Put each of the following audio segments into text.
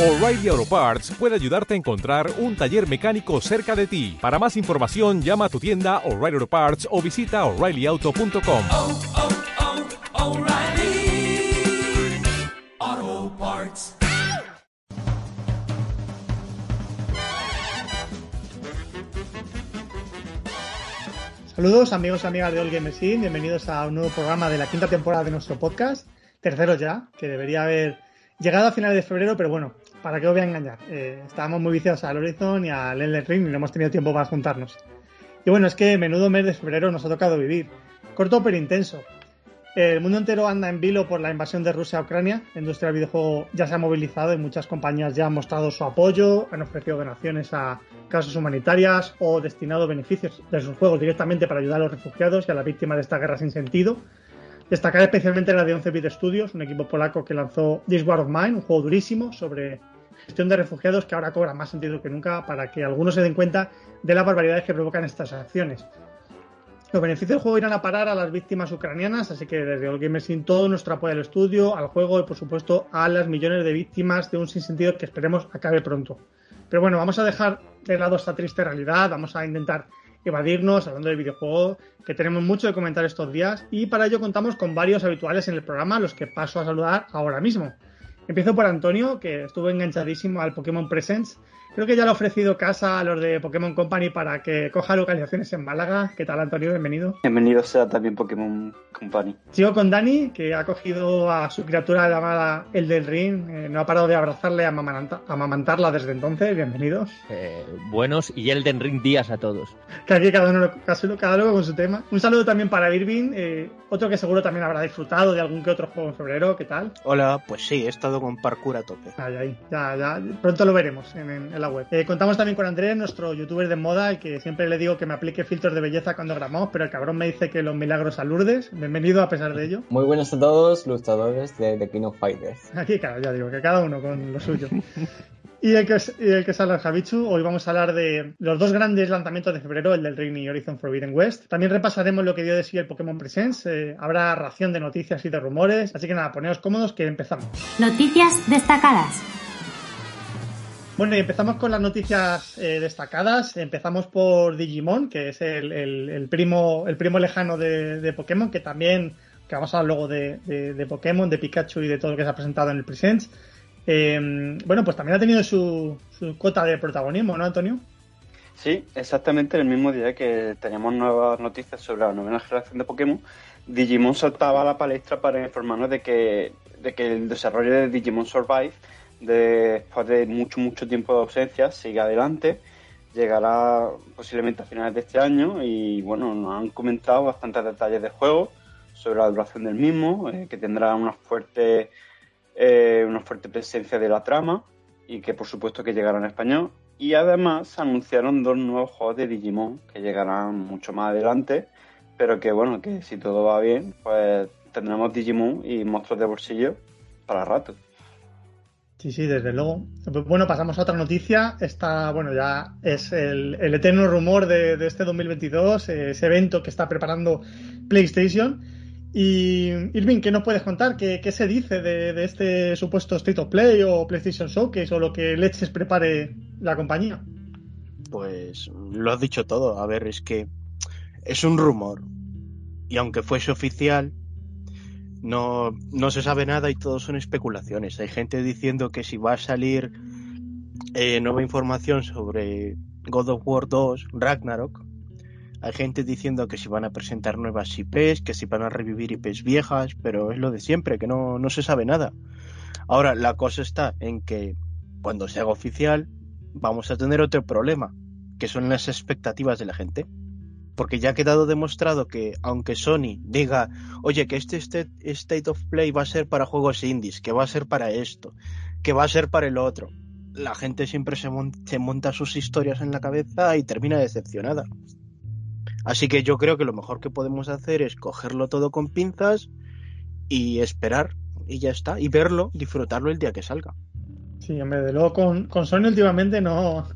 O'Reilly Auto Parts puede ayudarte a encontrar un taller mecánico cerca de ti. Para más información, llama a tu tienda O'Reilly Auto Parts o visita oreillyauto.com. oh, oh, Parts. Saludos amigos y amigas de All Game Machine, bienvenidos a un nuevo programa de la quinta temporada de nuestro podcast, tercero ya, que debería haber llegado a finales de febrero, pero bueno, para qué os voy a engañar, eh, estábamos muy viciados al Horizon y al Elden Ring y no hemos tenido tiempo para juntarnos. Y bueno, es que menudo mes de febrero nos ha tocado vivir, corto pero intenso. El mundo entero anda en vilo por la invasión de Rusia a Ucrania. La industria del videojuego ya se ha movilizado y muchas compañías ya han mostrado su apoyo, han ofrecido donaciones a causas humanitarias o destinado beneficios de sus juegos directamente para ayudar a los refugiados y a las víctimas de esta guerra sin sentido. Destacar especialmente la de 11-bit Studios, un equipo polaco que lanzó This War of Mine, un juego durísimo sobre gestión de refugiados que ahora cobra más sentido que nunca para que algunos se den cuenta de las barbaridades que provocan estas acciones. Los beneficios del juego irán a parar a las víctimas ucranianas, así que desde All Gamers Sin todo nuestro apoyo al estudio, al juego y por supuesto a las millones de víctimas de un sinsentido que esperemos acabe pronto. Pero bueno, vamos a dejar de lado esta triste realidad, vamos a intentar evadirnos hablando de videojuegos, que tenemos mucho de comentar estos días y para ello contamos con varios habituales en el programa, los que paso a saludar ahora mismo. Empiezo por Antonio, que estuvo enganchadísimo al Pokémon Presents. Creo que ya le ha ofrecido casa a los de Pokémon Company para que coja localizaciones en Málaga. ¿Qué tal, Antonio? Bienvenido. Bienvenido sea también Pokémon Company. Sigo con Dani, que ha cogido a su criatura llamada El del Ring. Eh, no ha parado de abrazarle amamanta- amamantarla desde entonces. Bienvenidos. Eh, buenos y Elden Ring días a todos. Que aquí cada uno, casi cada uno con su tema. Un saludo también para Irving, eh, otro que seguro también habrá disfrutado de algún que otro juego en febrero. ¿Qué tal? Hola, pues sí, he estado con parkour a tope. Ay, ay, ya, ya, pronto lo veremos en, en- en la web. Eh, contamos también con Andrés, nuestro youtuber de moda, y que siempre le digo que me aplique filtros de belleza cuando grabamos, pero el cabrón me dice que los milagros a Lourdes. Bienvenido a pesar de ello. Muy buenos a todos, luchadores de The King of Fighters. Aquí, claro, ya digo, que cada uno con lo suyo. Y el que es, y el que es Alan Javichu, hoy vamos a hablar de los dos grandes lanzamientos de febrero, el del Ring y Horizon Forbidden West. También repasaremos lo que dio de sí el Pokémon Presents. eh, habrá ración de noticias y de rumores. Así que nada, poneos cómodos que empezamos. Noticias destacadas. Bueno, y empezamos con las noticias eh, destacadas. Empezamos por Digimon, que es el, primo, el primo lejano de, Pokémon, que también, que vamos a hablar luego de, Pokémon, de Pikachu y de todo lo que se ha presentado en el Presents. Eh, bueno, pues también ha tenido su, su cuota de protagonismo, ¿no, Antonio? Sí, exactamente el mismo día que teníamos nuevas noticias sobre la novena generación de Pokémon, Digimon saltaba a la palestra para informarnos de que, de que el desarrollo de Digimon Survive, después de mucho, mucho tiempo de ausencia, sigue adelante. Llegará posiblemente a finales de este año y bueno, nos han comentado bastantes detalles del juego sobre la duración del mismo, eh, que tendrá una fuerte, eh, una fuerte presencia de la trama y que por supuesto que llegará en español. Y además anunciaron dos nuevos juegos de Digimon que llegarán mucho más adelante, pero que bueno, que si todo va bien, pues tendremos Digimon y monstruos de bolsillo para rato. Sí, sí, desde luego. Bueno, pasamos a otra noticia. Esta, bueno, ya es el, eterno rumor de, este 2022, eh, ese evento que está preparando PlayStation. Y Irving, ¿qué nos puedes contar? ¿Qué, qué se dice de, de este supuesto State of Play o PlayStation Showcase o lo que leches prepare la compañía? Pues lo has dicho todo. A ver, es que es un rumor. Y aunque fuese oficial, no, no se sabe nada y todo son especulaciones. Hay gente diciendo que si va a salir eh, nueva información sobre God of War 2, Ragnarok, hay gente diciendo que si van a presentar nuevas IPs, que si van a revivir IPs viejas, pero es lo de siempre, que no, no se sabe nada. Ahora, la cosa está en que cuando se haga oficial, vamos a tener otro problema, que son las expectativas de la gente. Porque ya ha quedado demostrado que, aunque Sony diga, oye, que este State of Play va a ser para juegos indies, que va a ser para esto, que va a ser para el otro, la gente siempre se monta sus historias en la cabeza y termina decepcionada. Así que yo creo que lo mejor que podemos hacer es cogerlo todo con pinzas y esperar, y ya está, y verlo, disfrutarlo el día que salga. Sí, hombre, de luego con, con Sony últimamente no.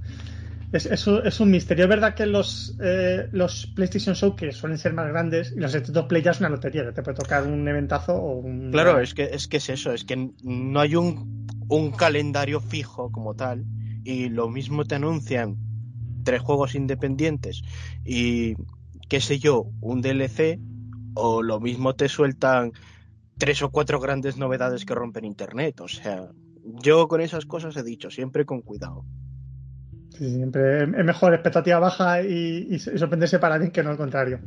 Es, un, misterio. Es verdad que los, eh, los PlayStation Show, que suelen ser más grandes, y los of Play ya es una lotería, te puede tocar un eventazo o un. Claro, es que, es que es eso, es que no hay un, un calendario fijo como tal y lo mismo te anuncian tres juegos independientes y qué sé yo, un DLC o lo mismo te sueltan tres o cuatro grandes novedades que rompen internet, o sea, yo con esas cosas he dicho, siempre con cuidado. Siempre es mejor expectativa baja y, sorprenderse para bien que no al contrario.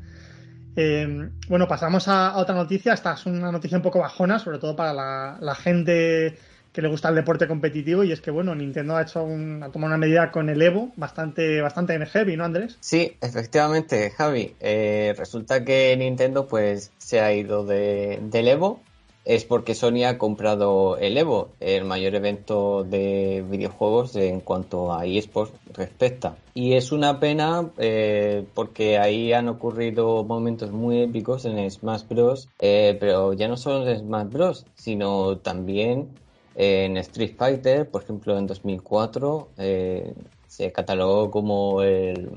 Eh, bueno, pasamos a, otra noticia. Esta es una noticia un poco bajona, sobre todo para la, gente que le gusta el deporte competitivo. Y es que, bueno, Nintendo ha hecho un, ha tomado una medida con el Evo bastante, bastante heavy, ¿no, Andrés? Sí, efectivamente, Javi. Eh, resulta que Nintendo, pues, se ha ido de, del Evo es porque Sony ha comprado el Evo, el mayor evento de videojuegos en cuanto a eSports respecta. Y es una pena eh, porque ahí han ocurrido momentos muy épicos en Smash Bros. Eh, pero ya no solo en Smash Bros. sino también en Street Fighter, por ejemplo en 2004 eh, se catalogó como el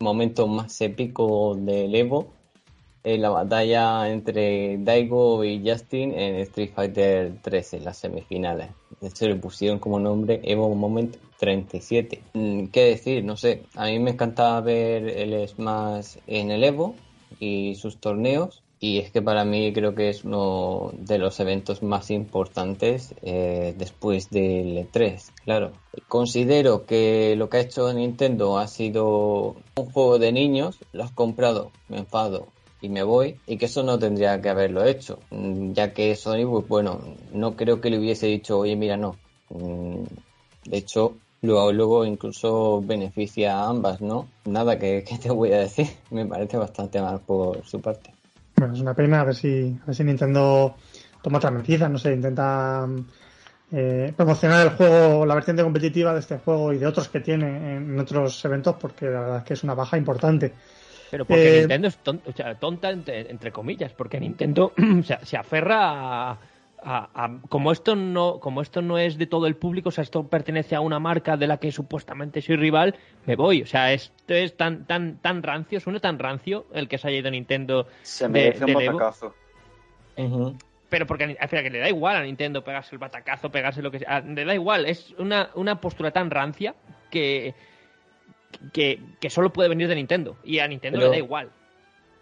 momento más épico del Evo en la batalla entre Daigo y Justin en Street Fighter 3 en las semifinales. Hecho, le pusieron como nombre Evo Moment 37. Mm, ¿Qué decir? No sé. A mí me encanta ver el Smash en el Evo y sus torneos. Y es que para mí creo que es uno de los eventos más importantes eh, después del E3, claro. Considero que lo que ha hecho Nintendo ha sido un juego de niños, lo has comprado, me enfado, y me voy y que eso no tendría que haberlo hecho mm, ya que Sony pues bueno no creo que le hubiese dicho oye mira no mm, de hecho luego luego incluso beneficia a ambas no nada que, te voy a decir me parece bastante mal por su parte. Bueno es una pena a ver si a ver si Nintendo toma otra medida no sé intenta eh, promocionar el juego, la vertiente competitiva de este juego y de otros que tiene en otros eventos, porque la verdad es que es una baja importante. Pero porque eh, Nintendo es tonta, o sea, tonta entre, entre, comillas, porque Nintendo o sea, se aferra a, a, a, como esto no como esto no es de todo el público, o sea, esto pertenece a una marca de la que supuestamente soy rival, me voy. O sea, esto es tan tan tan rancio, suena tan rancio el que se haya ido Nintendo. Se merece de, un batacazo. Uh -huh. Pero porque al final que le da igual a Nintendo pegarse el batacazo, pegarse lo que sea, le da igual, es una, una postura tan rancia que que, que, solo puede venir de Nintendo y a Nintendo pero, le da igual.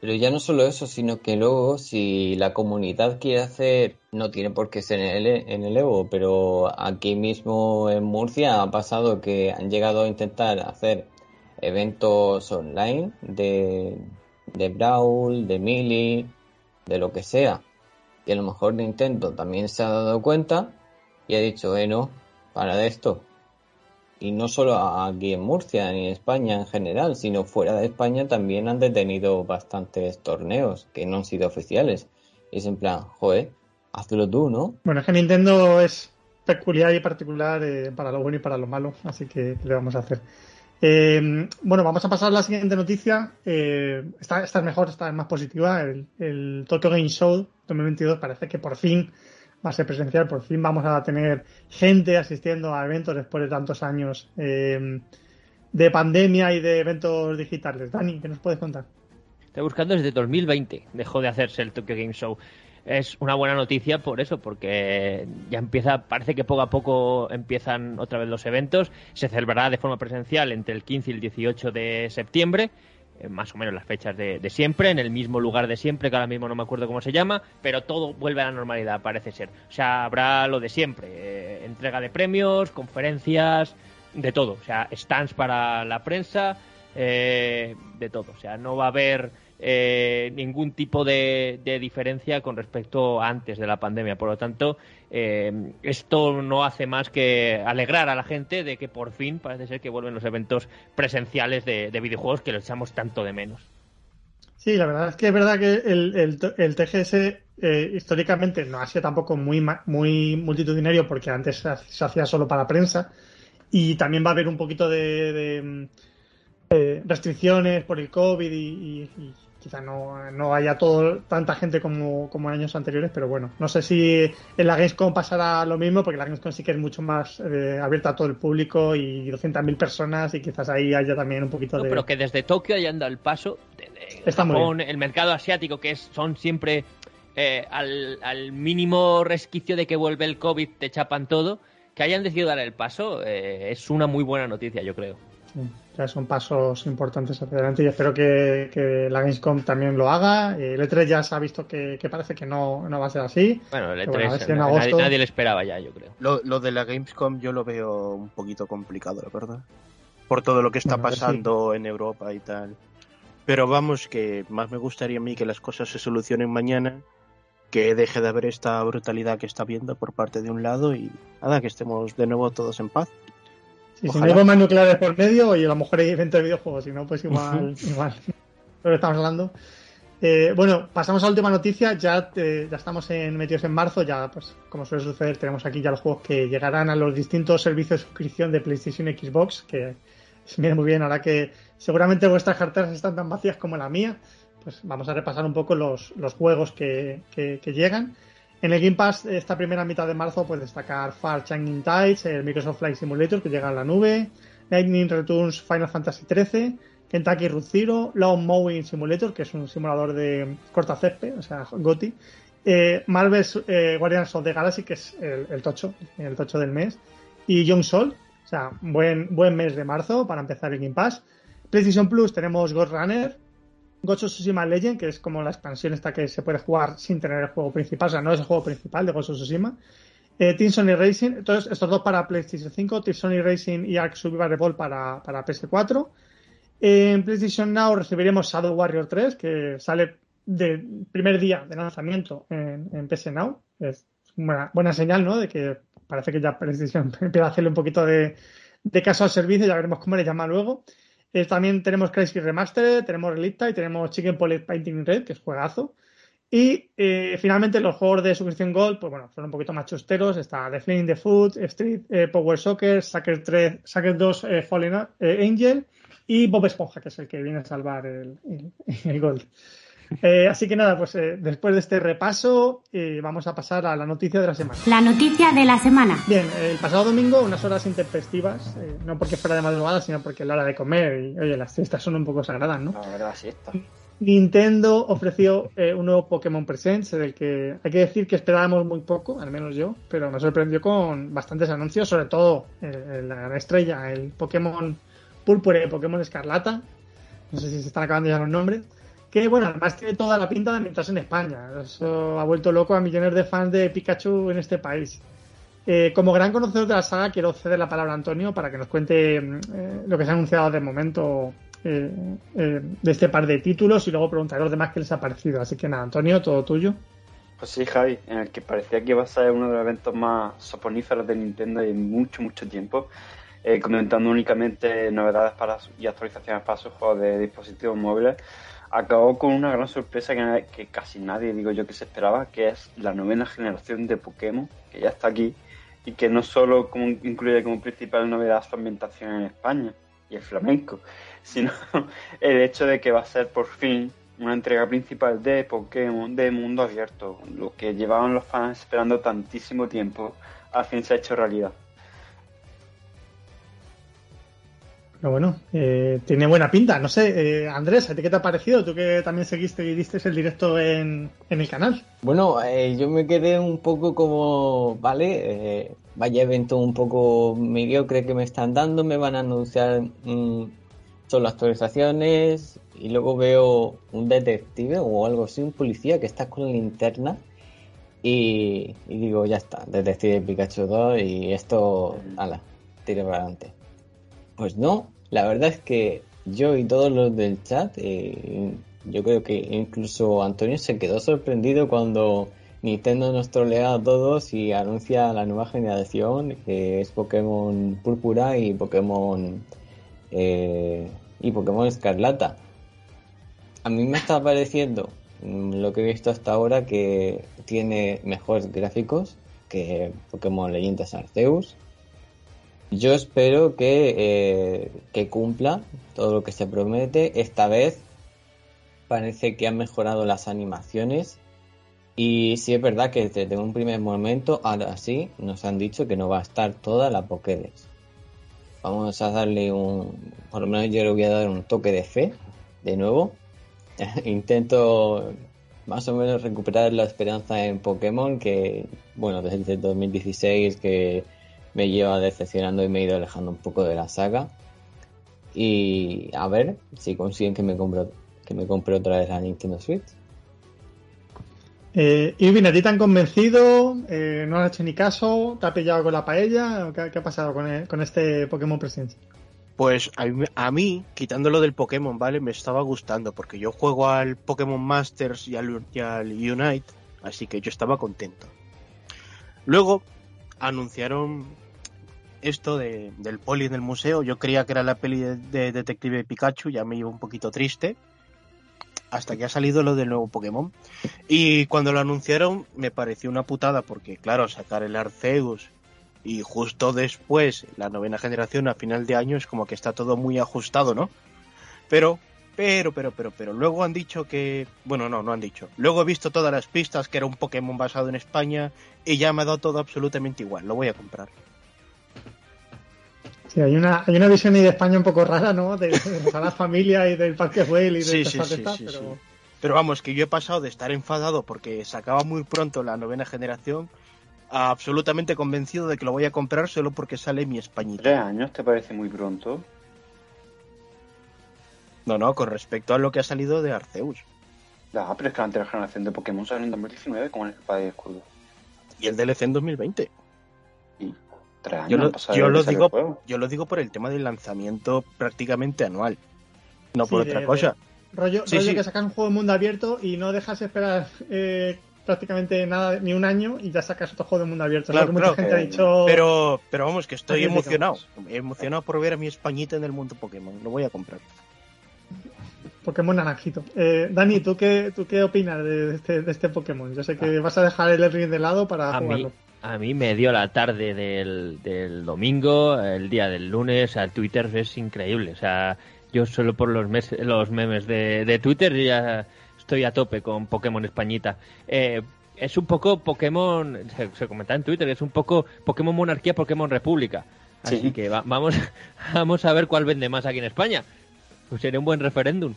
Pero ya no solo eso, sino que luego si la comunidad quiere hacer, no tiene por qué ser en el, en el Evo, pero aquí mismo en Murcia ha pasado que han llegado a intentar hacer eventos online de, de Brawl, de Mili, de lo que sea. Y a lo mejor Nintendo también se ha dado cuenta y ha dicho, eh, no, para de esto, y no solo aquí en Murcia ni en España en general, sino fuera de España también han detenido bastantes torneos que no han sido oficiales. Y es en plan, joder, hazlo tú, ¿no? Bueno, es que Nintendo es peculiar y particular eh, para lo bueno y para lo malo, así que ¿qué le vamos a hacer? Eh, bueno, vamos a pasar a la siguiente noticia. Eh, esta, esta, es mejor, esta es más positiva. El, el Tokyo Game Show 2022 parece que por fin va a ser presencial. Por fin vamos a tener gente asistiendo a eventos después de tantos años eh, de pandemia y de eventos digitales. Dani, ¿qué nos puedes contar? Estoy buscando desde 2020, dejó de hacerse el Tokyo Game Show. Es una buena noticia por eso, porque ya empieza, parece que poco a poco empiezan otra vez los eventos. Se celebrará de forma presencial entre el 15 y el 18 de septiembre más o menos las fechas de, de, siempre, en el mismo lugar de siempre, que ahora mismo no me acuerdo cómo se llama, pero todo vuelve a la normalidad, parece ser. O sea, habrá lo de siempre, eh, entrega de premios, conferencias, de todo. O sea, stands para la prensa, eh, de todo. O sea, no va a haber eh, ningún tipo de, diferencia con respecto a antes de la pandemia. Por lo tanto, eh, esto no hace más que alegrar a la gente de que por fin parece ser que vuelven los eventos presenciales de, de videojuegos que los echamos tanto de menos. Sí, la verdad es que es verdad que el, TGS eh, históricamente no ha sido tampoco muy, multitudinario porque antes se, hacía solo para prensa y también va a haber un poquito de, eh, restricciones por el COVID y quizá no, no, haya todo, tanta gente como, como, en años anteriores, pero bueno, no sé si en la Gamescom pasará lo mismo, porque la Gamescom sí que es mucho más eh, abierta a todo el público y 200.000 personas y quizás ahí haya también un poquito no, de... Pero que desde Tokio hayan dado el paso, de, de Está Japón, el mercado asiático, que es, son siempre eh, al, al mínimo resquicio de que vuelve el COVID te chapan todo, que hayan decidido dar el paso eh, es una muy buena noticia, yo creo. Sí, ya son pasos importantes hacia adelante y espero que, que la Gamescom también lo haga. Eh, El E3 ya se ha visto que, que parece que no, no va a ser así. Bueno, el Pero E3 bueno, a ver si en nadie, agosto- nadie le esperaba ya, yo creo. Lo, lo de la Gamescom yo lo veo un poquito complicado, la verdad. Por todo lo que está Bueno, pasando en Europa y tal. Pero vamos, que más me gustaría a mí que las cosas se solucionen mañana, que deje de haber esta brutalidad que está habiendo por parte de un lado y nada, que estemos de nuevo todos en paz. Sí, si no hay bombas nucleares por medio y a lo mejor hay evento de videojuegos, si no, pues igual, igual. Que estamos hablando. Eh, bueno, pasamos a la última noticia. Ya, eh, ya estamos en, metidos en marzo. Ya, pues, como suele suceder, tenemos aquí ya los juegos que llegarán a los distintos servicios de suscripción de PlayStation y Xbox. Que viene muy bien ahora que seguramente vuestras carteras están tan vacías como la mía. Pues vamos a repasar un poco los, los juegos que, que- que llegan. En el Game Pass, esta primera mitad de marzo, pues destacar Far Changing Tides, el Microsoft Flight Simulator que llega a la nube, Lightning Returns Final Fantasy XIII, Kentucky Route Zero, Lawn Mowing Simulator, que es un simulador de corta césped, o sea, GOTI, eh, Marvel's eh, Guardians of the Galaxy, que es el, el tocho, el tocho del mes, y Young Soul, o sea, buen, buen mes de marzo para empezar el Game Pass. PlayStation Plus tenemos Ghost Runner, Ghost of Tsushima Legend, que es como la expansión esta que se puede jugar sin tener el juego principal, o sea, no es el juego principal de Ghost of Tsushima. Eh, Team Sony Racing, entonces estos dos para PlayStation 5, Team Sony Racing y Ark Survival Evolved para, para PS4. En PlayStation Now recibiremos Shadow Warrior 3, que sale del primer día de lanzamiento en, PS Now. Es una buena señal, ¿no? De que parece que ya PlayStation empieza a hacerle un poquito de caso al servicio, ya veremos cómo le llama luego. Eh, también tenemos Crazy Remastered, tenemos Relicta y tenemos Chicken Polet Painting Red, que es juegazo. Y eh, finalmente los juegos de suscripción Gold, pues bueno, son un poquito más chusteros. Está The the Food, Street eh, Power Soccer, Sucker 3, Sucker 2 eh, Fallen eh, Angel y Bob Esponja, que es el que viene a salvar el- el Gold. Eh, así que nada, pues eh, después de este repaso, eh, vamos a pasar a la noticia de la semana. La noticia de la semana. Bien, el pasado domingo, unas horas intempestivas, eh, no porque fuera de madrugada, sino porque es la hora de comer y, oye, las siestas son un poco sagradas, ¿no? La verdad, sí está. Nintendo ofreció eh, un nuevo Pokémon Presents, del que hay que decir que esperábamos muy poco, al menos yo, pero nos sorprendió con bastantes anuncios, sobre todo eh, la gran estrella, el Pokémon Púrpura y Pokémon Escarlata. No sé si se están acabando ya los nombres. Que bueno, además tiene toda la pinta de ambientarse en España. Eso ha vuelto loco a millones de fans de Pikachu en este país. Eh, como gran conocedor de la saga, quiero ceder la palabra a Antonio para que nos cuente eh, lo que se ha anunciado de momento eh, eh, de este par de títulos y luego preguntaré a los demás qué les ha parecido. Así que nada, Antonio, todo tuyo. Pues sí, Javi, en el que parecía que iba a ser uno de los eventos más soponíferos de Nintendo en mucho, mucho tiempo, comentando únicamente novedades para y actualizaciones para sus juegos de dispositivos móviles, acabó con una gran sorpresa que, casi nadie, digo yo, que se esperaba, que es la novena generación de Pokémon, que ya está aquí, y que no solo como, incluye como principal novedad su ambientación en España y el flamenco, sino el hecho de que va a ser por fin una entrega principal de Pokémon de mundo abierto, lo que llevaban los fans esperando tantísimo tiempo, al fin se ha hecho realidad. Pero bueno, eh, tiene buena pinta. No sé, eh, Andrés, ¿a ti qué te ha parecido? Tú que también seguiste y diste el directo en, en el canal. Bueno, eh, yo me quedé un poco como, vale, eh, vaya evento un poco mediocre que me están dando, me van a anunciar mm, solo actualizaciones y luego veo un detective o algo así, un policía que está con linterna y, y digo, ya está, detective Pikachu 2 y esto, ala, tire para adelante. Pues no, la verdad es que yo y todos los del chat, eh, yo creo que incluso Antonio se quedó sorprendido cuando Nintendo nos trolea a todos y anuncia la nueva generación, que es Pokémon Púrpura y Pokémon eh, y Pokémon Escarlata. A mí me está pareciendo mm, lo que he visto hasta ahora que tiene mejores gráficos que Pokémon Leyendas Arceus. Yo espero que, eh, que cumpla todo lo que se promete. Esta vez parece que han mejorado las animaciones. Y sí es verdad que desde un primer momento, ahora sí, nos han dicho que no va a estar toda la Pokédex. Vamos a darle un, por lo menos yo le voy a dar un toque de fe, de nuevo. Intento más o menos recuperar la esperanza en Pokémon, que, bueno, desde el 2016 que me lleva decepcionando y me he ido alejando un poco de la saga. Y a ver si consiguen que me compre, que me compre otra vez la Nintendo Switch. Eh, Irving, ¿a ti te han convencido? Eh, ¿No has hecho ni caso? ¿Te ha pillado con la paella? ¿Qué, qué ha pasado con, el- con este Pokémon Presents? Pues a mí, a mí, quitándolo del Pokémon, ¿vale? Me estaba gustando porque yo juego al Pokémon Masters y al, y al Unite, así que yo estaba contento. Luego anunciaron esto de, del poli en el museo. Yo creía que era la peli de, de Detective Pikachu, ya me iba un poquito triste. Hasta que ha salido lo del nuevo Pokémon. Y cuando lo anunciaron me pareció una putada porque, claro, sacar el Arceus y justo después la novena generación a final de año es como que está todo muy ajustado, ¿no? Pero, pero, pero, pero, pero, luego han dicho que, bueno, no, no han dicho. Luego he visto todas las pistas que era un Pokémon basado en España y ya me ha dado todo absolutamente igual, lo voy a comprar. Sí, hay una, hay una visión ahí de España un poco rara, ¿no? De, de la familia y del Parque Güell y de Sí, sí, cosas sí, estas, sí, pero... sí. Pero vamos, que yo he pasado de estar enfadado porque sacaba muy pronto la novena generación a absolutamente convencido de que lo voy a comprar solo porque sale mi Españita. ¿Tres años te parece muy pronto? No, no, con respecto a lo que ha salido de Arceus. Ya, pero es que la anterior generación de Pokémon salió en 2019 con el espada y escudo. Y el DLC en 2020. Y tres años Yo lo, yo digo, yo lo digo por el tema del lanzamiento prácticamente anual. No Sí, por de- otra de- cosa. Rollo, Sí, rollo sí. que sacas un juego de mundo abierto y no dejas esperar eh, prácticamente nada, ni un año y ya sacas otro juego de mundo abierto. Claro, mucha claro, gente ha dicho. Pero, pero vamos, que estoy emocionado. Emocionado por ver a mi Españita en el mundo Pokémon. Lo voy a comprar. Pokémon naranjito. Eh, Dani, ¿tú qué, ¿tú qué opinas de este, de este Pokémon? Yo sé Ah. que vas a dejar el ring de lado para A mí, jugarlo. A mí me dio la tarde del, del domingo, el día del lunes, a Twitter es increíble. O sea, yo solo por los, mes- los memes de, de Twitter ya estoy a tope con Pokémon Españita. Eh, es un poco Pokémon, se, se comenta en Twitter, es un poco Pokémon Monarquía, Pokémon República. Así Sí. que va- vamos, vamos a ver cuál vende más aquí en España. Pues sería un buen referéndum.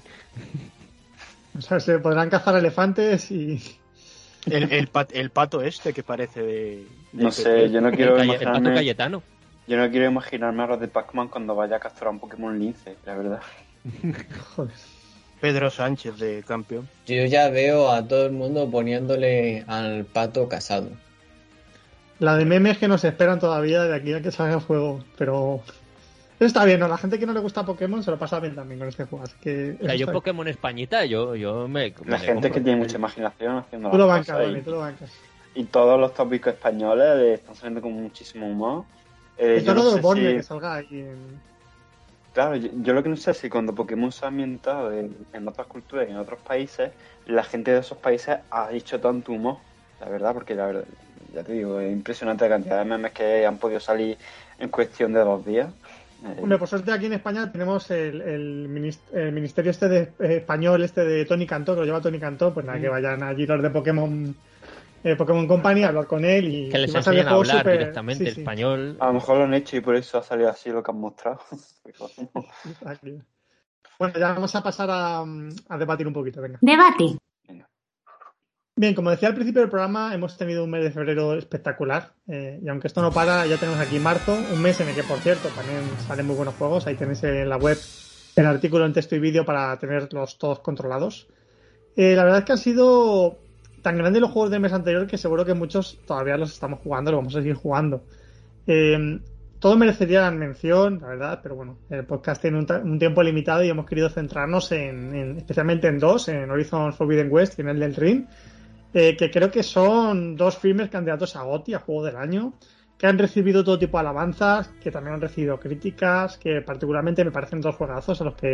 O sea, se podrán cazar elefantes y. El, el, pat- el pato este que parece de. No sé, yo no quiero el, Calle- el Pato imaginarme... Cayetano. Yo no quiero imaginarme a los de Pac-Man cuando vaya a capturar un Pokémon lince, la verdad. Joder. Pedro Sánchez de campeón. Yo ya veo a todo el mundo poniéndole al pato casado. La de memes que nos esperan todavía de aquí a que salga el juego. Pero. Eso está bien, ¿no? La gente que no le gusta Pokémon se lo pasa bien también con este juego. Así que. O sea, eso yo Pokémon Españita, yo, yo me... La me gente compro. que tiene mucha imaginación haciendo. Tú lo bancas, y, tú lo bancas. Y todos los tópicos españoles le están saliendo con muchísimo humor. Eh, Está yo no sé si- que salga ahí en. Claro, yo, yo lo que no sé es si cuando Pokémon se ha ambientado en, en otras culturas y en otros países, la gente de esos países ha hecho tanto humor, la verdad, porque la verdad, ya te digo, es impresionante la cantidad de memes que han podido salir en cuestión de dos días. Eh, Hombre, por suerte aquí en España tenemos el, el ministerio este de eh, español, este de Tony Cantó, que lo lleva Tony Cantó, pues nada, Mm. que vayan allí los de Pokémon eh, Pokémon Company a hablar con él y Que les y va a hablar directamente sí, sí, español. a lo mejor lo han hecho y por eso ha salido así lo que han mostrado. Bueno, ya vamos a pasar a, mm, a debatir un poquito, venga. Debate. Bien, como decía al principio del programa, hemos tenido un mes de febrero espectacular. eh, y aunque esto no para, ya tenemos aquí marzo, un mes en el que, por cierto, también salen muy buenos juegos. Ahí tenéis en la web el artículo en texto y vídeo para tenerlos todos controlados. Eh, la verdad es que han sido tan grandes los juegos del mes anterior que seguro que muchos todavía los estamos jugando, lo vamos a seguir jugando. Eh, todo merecería mención, la verdad, pero bueno, el podcast tiene un, un tiempo limitado y hemos querido centrarnos en, en- especialmente en dos, en Horizon Forbidden West y en el del Ring, eh, que creo que son dos firmes candidatos a GOTY, a Juego del Año, que han recibido todo tipo de alabanzas, que también han recibido críticas, que particularmente me parecen dos juegazos a los que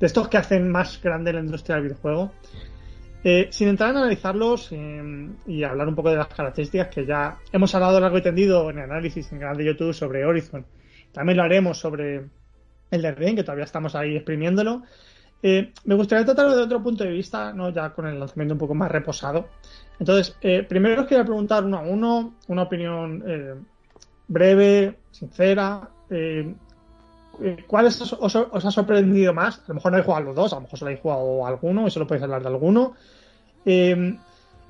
de estos que hacen más grande la industria del videojuego. Eh, sin entrar en analizarlos eh, y hablar un poco de las características que ya hemos hablado largo y tendido en el análisis en el canal de YouTube sobre Horizon, también lo haremos sobre el de Ring, que todavía estamos ahí exprimiéndolo. Eh, me gustaría tratarlo de otro punto de vista, ¿no? ya con el lanzamiento un poco más reposado. Entonces, eh, primero os quería preguntar uno a uno, una opinión eh, breve, sincera. ¿Cuál os, ha sorprendido más? A lo mejor no habéis jugado los dos, a lo mejor solo habéis jugado a alguno y solo podéis hablar de alguno. Eh,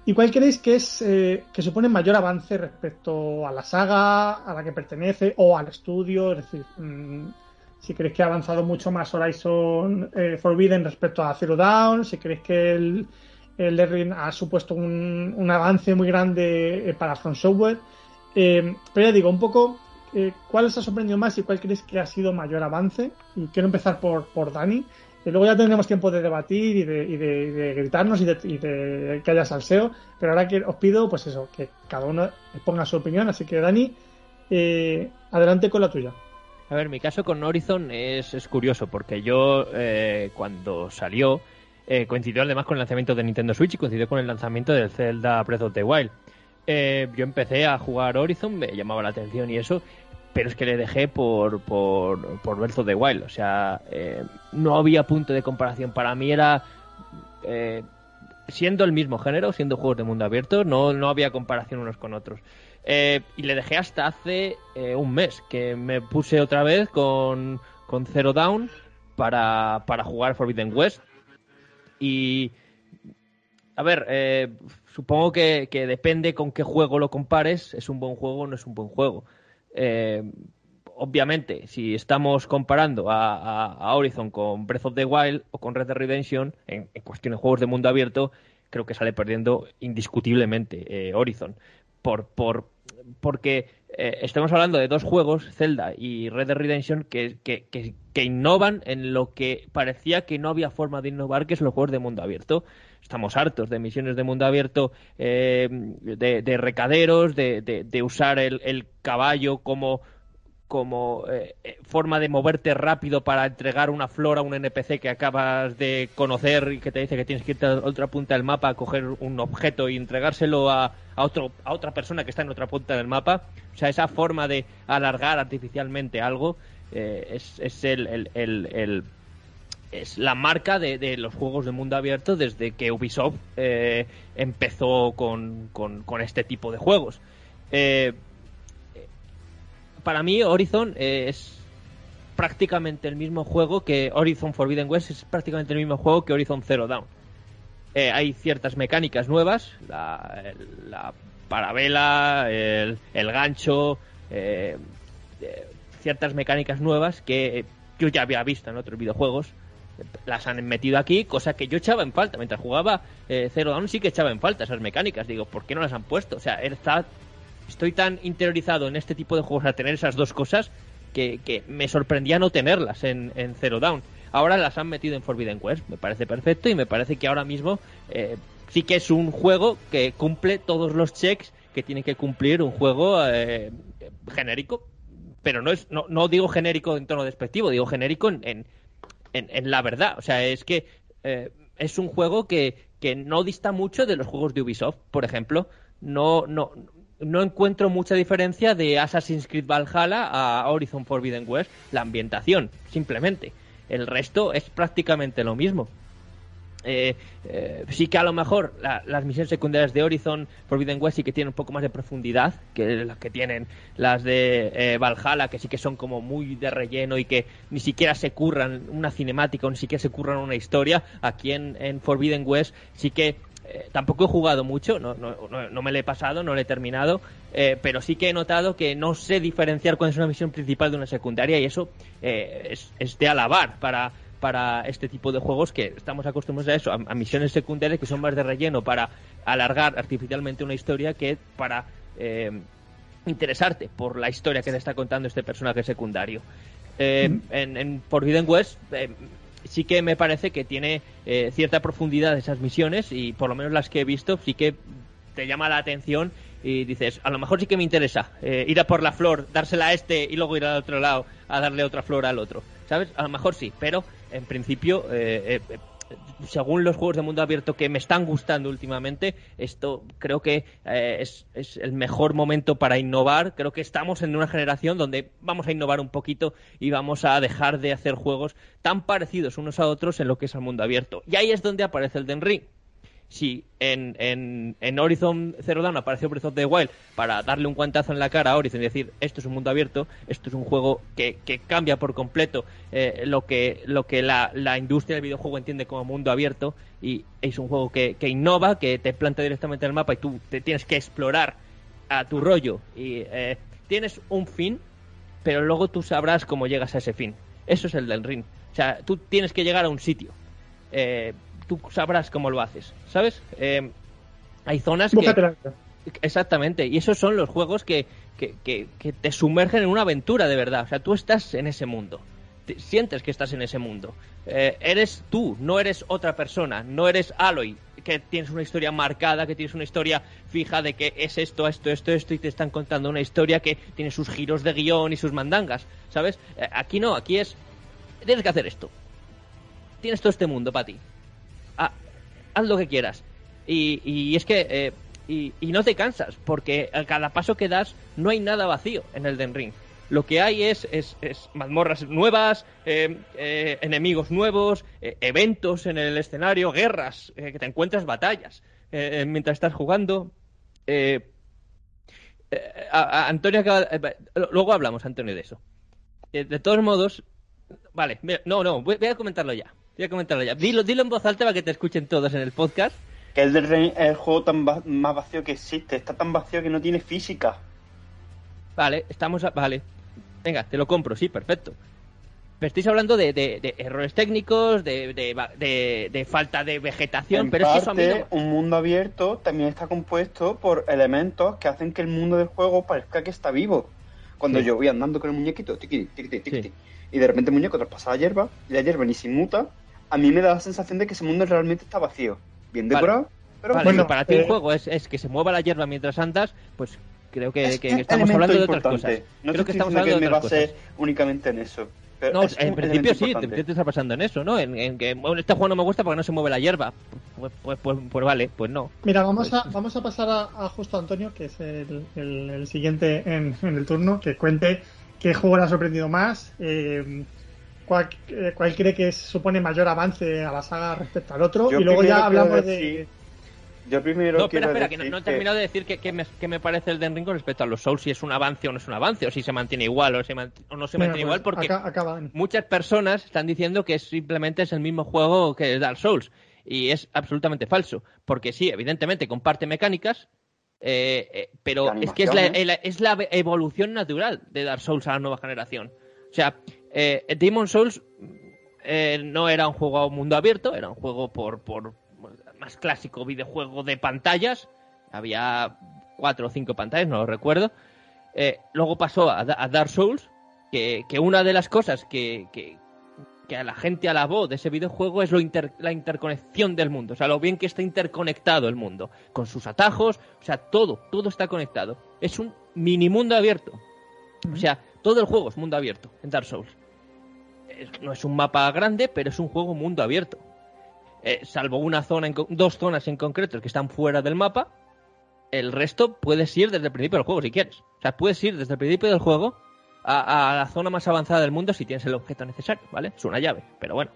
¿Y cuál creéis que es eh, que supone mayor avance respecto a la saga a la que pertenece o al estudio? Es decir, mm, si creéis que ha avanzado mucho más Horizon eh, Forbidden respecto a Zero Dawn, si creéis que el, el ha supuesto un, avance muy grande eh, para From Software. Pero ya digo, un poco, eh, ¿cuál os ha sorprendido más y cuál creéis que ha sido mayor avance? Y quiero empezar por, por Dani. Y luego ya tendremos tiempo de debatir y de, y de- y de gritarnos y de, y de que haya salseo. Pero ahora que os pido, pues eso, que cada uno ponga su opinión. Así que, Dani, eh, adelante con la tuya. A ver, mi caso con Horizon es, es curioso porque yo eh, cuando salió eh, coincidió además con el lanzamiento de Nintendo Switch y coincidió con el lanzamiento del Zelda Breath of the Wild. Eh, yo empecé a jugar Horizon, me llamaba la atención y eso, pero es que le dejé por, por, por Breath of the Wild. O sea, eh, no había punto de comparación. Para mí era... eh, siendo el mismo género, siendo juegos de mundo abierto, no, no había comparación unos con otros. Eh, y le dejé hasta hace un mes, que me puse otra vez con, con Zero Down para, para jugar Forbidden West. Y, a ver, supongo que, que depende con qué juego lo compares, es un buen juego o no es un buen juego. Eh, obviamente, si estamos comparando a, Horizon con Breath of the Wild o con Red Dead Redemption, en, en cuestión de juegos de mundo abierto, creo que sale perdiendo indiscutiblemente eh, Horizon. Por, por, porque eh, estamos hablando de dos juegos, Zelda y Red Dead Redemption, que, que, que- que innovan en lo que parecía que no había forma de innovar, que es los juegos de mundo abierto. Estamos hartos de misiones de mundo abierto, eh, de, de recaderos, de, de- usar el, el caballo como, como eh, eh, forma de moverte rápido para entregar una flor a un NPC que acabas de conocer y que te dice que tienes que irte a otra punta del mapa a coger un objeto y entregárselo a, a, otro, a otra persona que está en otra punta del mapa. O sea, esa forma de alargar artificialmente algo eh, es, es el- es la marca de, los juegos de mundo abierto desde que Ubisoft eh, empezó con, con- este tipo de juegos. Eh, para mí Horizon eh, es prácticamente el mismo juego que Horizon Forbidden West es prácticamente el mismo juego que Horizon Zero Dawn. Eh, hay ciertas mecánicas nuevas, la, la parabela, el, el gancho, ciertas mecánicas nuevas que yo ya había visto en otros videojuegos. Las han metido aquí, cosa que yo echaba en falta. Mientras jugaba eh, Zero Dawn sí que echaba en falta esas mecánicas. Digo, ¿por qué no las han puesto? O sea, está estoy tan interiorizado en este tipo de juegos a tener esas dos cosas que, me sorprendía no tenerlas en, Zero Down. Ahora las han metido en Forbidden West, me parece perfecto y me parece que ahora mismo eh, sí que es un juego que cumple todos los checks que tiene que cumplir un juego eh, genérico, pero no es no, no digo genérico en tono despectivo, digo genérico en, en, en- en la verdad. O sea, es que eh, es un juego que, que no dista mucho de los juegos de Ubisoft, por ejemplo. No, no, no encuentro mucha diferencia de Assassin's Creed Valhalla a Horizon Forbidden West, la ambientación, simplemente. El resto es prácticamente lo mismo. Eh, eh, sí que a lo mejor la- las misiones secundarias de Horizon Forbidden West sí que tienen un poco más de profundidad que las que tienen las de eh, Valhalla, que sí que son como muy de relleno y que ni siquiera se curran una cinemática o ni siquiera se curran una historia. Aquí en, en Forbidden West sí que eh, tampoco he jugado mucho, no, no, no, no me lo he pasado, no lo he terminado, eh, pero sí que he notado que no sé diferenciar cuál es una misión principal de una secundaria y eso eh, es, es de alabar para, para este tipo de juegos que estamos acostumbrados a eso, a, a misiones secundarias que son más de relleno para alargar artificialmente una historia que para eh, interesarte por la historia que te está contando este personaje secundario. Eh, en, en Forbidden West eh, sí que me parece que tiene eh, cierta profundidad esas misiones y por lo menos las que he visto sí que te llama la atención y dices, a lo mejor sí que me interesa eh, ir a por la flor, dársela a este y luego ir al otro lado a darle otra flor al otro. ¿Sabes? A lo mejor sí, pero en principio, eh, eh, según los juegos de mundo abierto que me están gustando últimamente, esto creo que eh, es, es el mejor momento para innovar. Creo que estamos en una generación donde vamos a innovar un poquito y vamos a dejar de hacer juegos tan parecidos unos a otros en lo que es el mundo abierto. Y ahí es donde aparece el Den Ring. Si en, en, en Horizon Zero Dawn apareció Breath of the Wild para darle un guantazo en la cara a Horizon y decir esto es un mundo abierto, esto es un juego que, que cambia por completo eh, lo que, lo que la, la industria del videojuego entiende como mundo abierto y es un juego que, que innova, que te planta directamente en el mapa y tú te tienes que explorar a tu rollo y eh, tienes un fin, pero luego tú sabrás cómo llegas a ese fin. Eso es el del ring. O sea, tú tienes que llegar a un sitio. Eh, tú sabrás cómo lo haces, ¿sabes? Eh, hay zonas que... Exactamente, y esos son los juegos que, que, que- que te sumergen en una aventura de verdad. O sea, tú estás en ese mundo. Te- sientes que estás en ese mundo. Eh, eres tú, no eres otra persona, no eres Aloy, que tienes una historia marcada, que tienes una historia fija de que es esto, esto, esto, esto, y te están contando una historia que tiene sus giros de guion y sus mandangas, ¿sabes? Eh, aquí no, aquí es. Tienes que hacer esto. Tienes todo este mundo para ti. Haz lo que quieras. Y, y es que. eh, y, no te cansas, porque a cada paso que das no hay nada vacío en el Den Ring. Lo que hay es, es, es mazmorras nuevas, eh, eh, enemigos nuevos, eventos en el escenario, guerras, que te encuentras batallas mientras estás jugando. A- Antonio acaba. luego hablamos, Antonio, de eso. De todos modos, vale, no, no, voy a comentarlo ya. Voy a comentarlo ya. Dilo, dilo en voz alta para que te escuchen todos en el podcast. Que el del Ring es el juego tan va- más vacío que existe. Está tan vacío que no tiene física. Vale, estamos. a- vale. Venga, te lo compro, sí, perfecto. Pero estáis hablando de, de- de errores técnicos, de, de, falta de vegetación, en pero es que eso a mí parte, no- un mundo abierto también está compuesto por elementos que hacen que el mundo del juego parezca que está vivo. Cuando Sí. yo voy andando con el muñequito, tiqui, tiqui, tiqui, Sí. y de repente el muñeco traspasa la hierba, y la hierba ni se inmuta, a mí me da la sensación de que ese mundo realmente está vacío. Bien Vale. decorado, pero Vale, Bueno, para ti eh, un juego es, es que se mueva la hierba mientras andas, pues creo que, es que un estamos elemento hablando de otras importante. cosas. No creo te que estoy estamos diciendo hablando que de me otras base cosas. únicamente en eso. pero No, es en principio sí, importante. ¿qué te está pasando en eso, no? En, en que bueno, este juego no me gusta porque no se mueve la hierba. Pues, pues, pues, pues vale, pues no. Mira, vamos a, vamos a pasar a, a justo Antonio, que es el, el- el siguiente en, en el turno, que cuente qué juego le ha sorprendido más, eh, cuál, eh, cuál cree que supone mayor avance a la saga respecto al otro, Yo y luego ya hablamos decir- de... Yo primero No, espera, espera, que no, no he terminado de decir qué qué me, qué me parece el Den Ring con respecto a los Souls, si es un avance o no es un avance, o si se mantiene igual o, se mant- o no se mantiene pues, igual, porque acá- acaba, Dani. muchas personas están diciendo que simplemente es el mismo juego que Dark Souls, y es absolutamente falso, porque sí, evidentemente comparte mecánicas, eh, eh, pero es que es la, es la evolución natural de Dark Souls a la nueva generación. O sea, eh, Demon Souls eh, no era un juego a mundo abierto, era un juego por, por más clásico videojuego de pantallas. Había cuatro o cinco pantallas, no lo recuerdo. Eh, luego pasó a Dark Souls, que, que una de las cosas que, que, que a la gente alabó de ese videojuego es lo inter- la interconexión del mundo, o sea, lo bien que está interconectado el mundo, con sus atajos, o sea, todo, todo está conectado. Es un mini mundo abierto. O sea, todo el juego es mundo abierto en Dark Souls. No es un mapa grande, pero es un juego mundo abierto. Eh, salvo una zona, en dos zonas en concreto que están fuera del mapa, el resto puedes ir desde el principio del juego si quieres. O sea, puedes ir desde el principio del juego a, a la zona más avanzada del mundo si tienes el objeto necesario, ¿vale? Es una llave, pero bueno.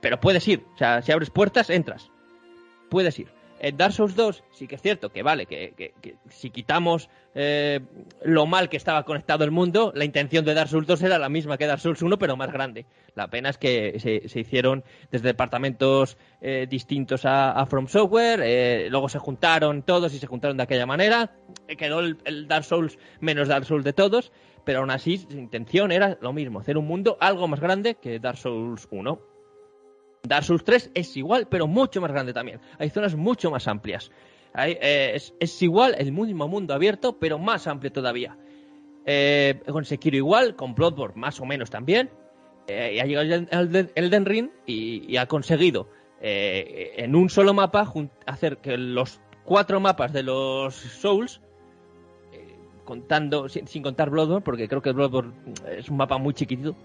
Pero puedes ir. O sea, si abres puertas, entras. Puedes ir. En Dark Souls 2 sí que es cierto que vale, que, que- que si quitamos eh, lo mal que estaba conectado el mundo, la intención de Dark Souls 2 era la misma que Dark Souls 1, pero más grande. La pena es que se, se hicieron desde departamentos eh, distintos a, From Software, eh, luego se juntaron todos y se juntaron de aquella manera, quedó el, el Dark Souls menos Dark Souls de todos, pero aún así su intención era lo mismo, hacer un mundo algo más grande que Dark Souls 1. Dark Souls 3 es igual, pero mucho más grande también. Hay zonas mucho más amplias. Eh, es, igual, el mismo mundo abierto, pero más amplio todavía. Eh, con Sekiro igual, con Bloodborne más o menos también. Eh, y ha llegado el Elden, Ring y, ha conseguido eh, en un solo mapa hacer que los cuatro mapas de los Souls, contando sin, sin contar Bloodborne, porque creo que Bloodborne es un mapa muy chiquitito,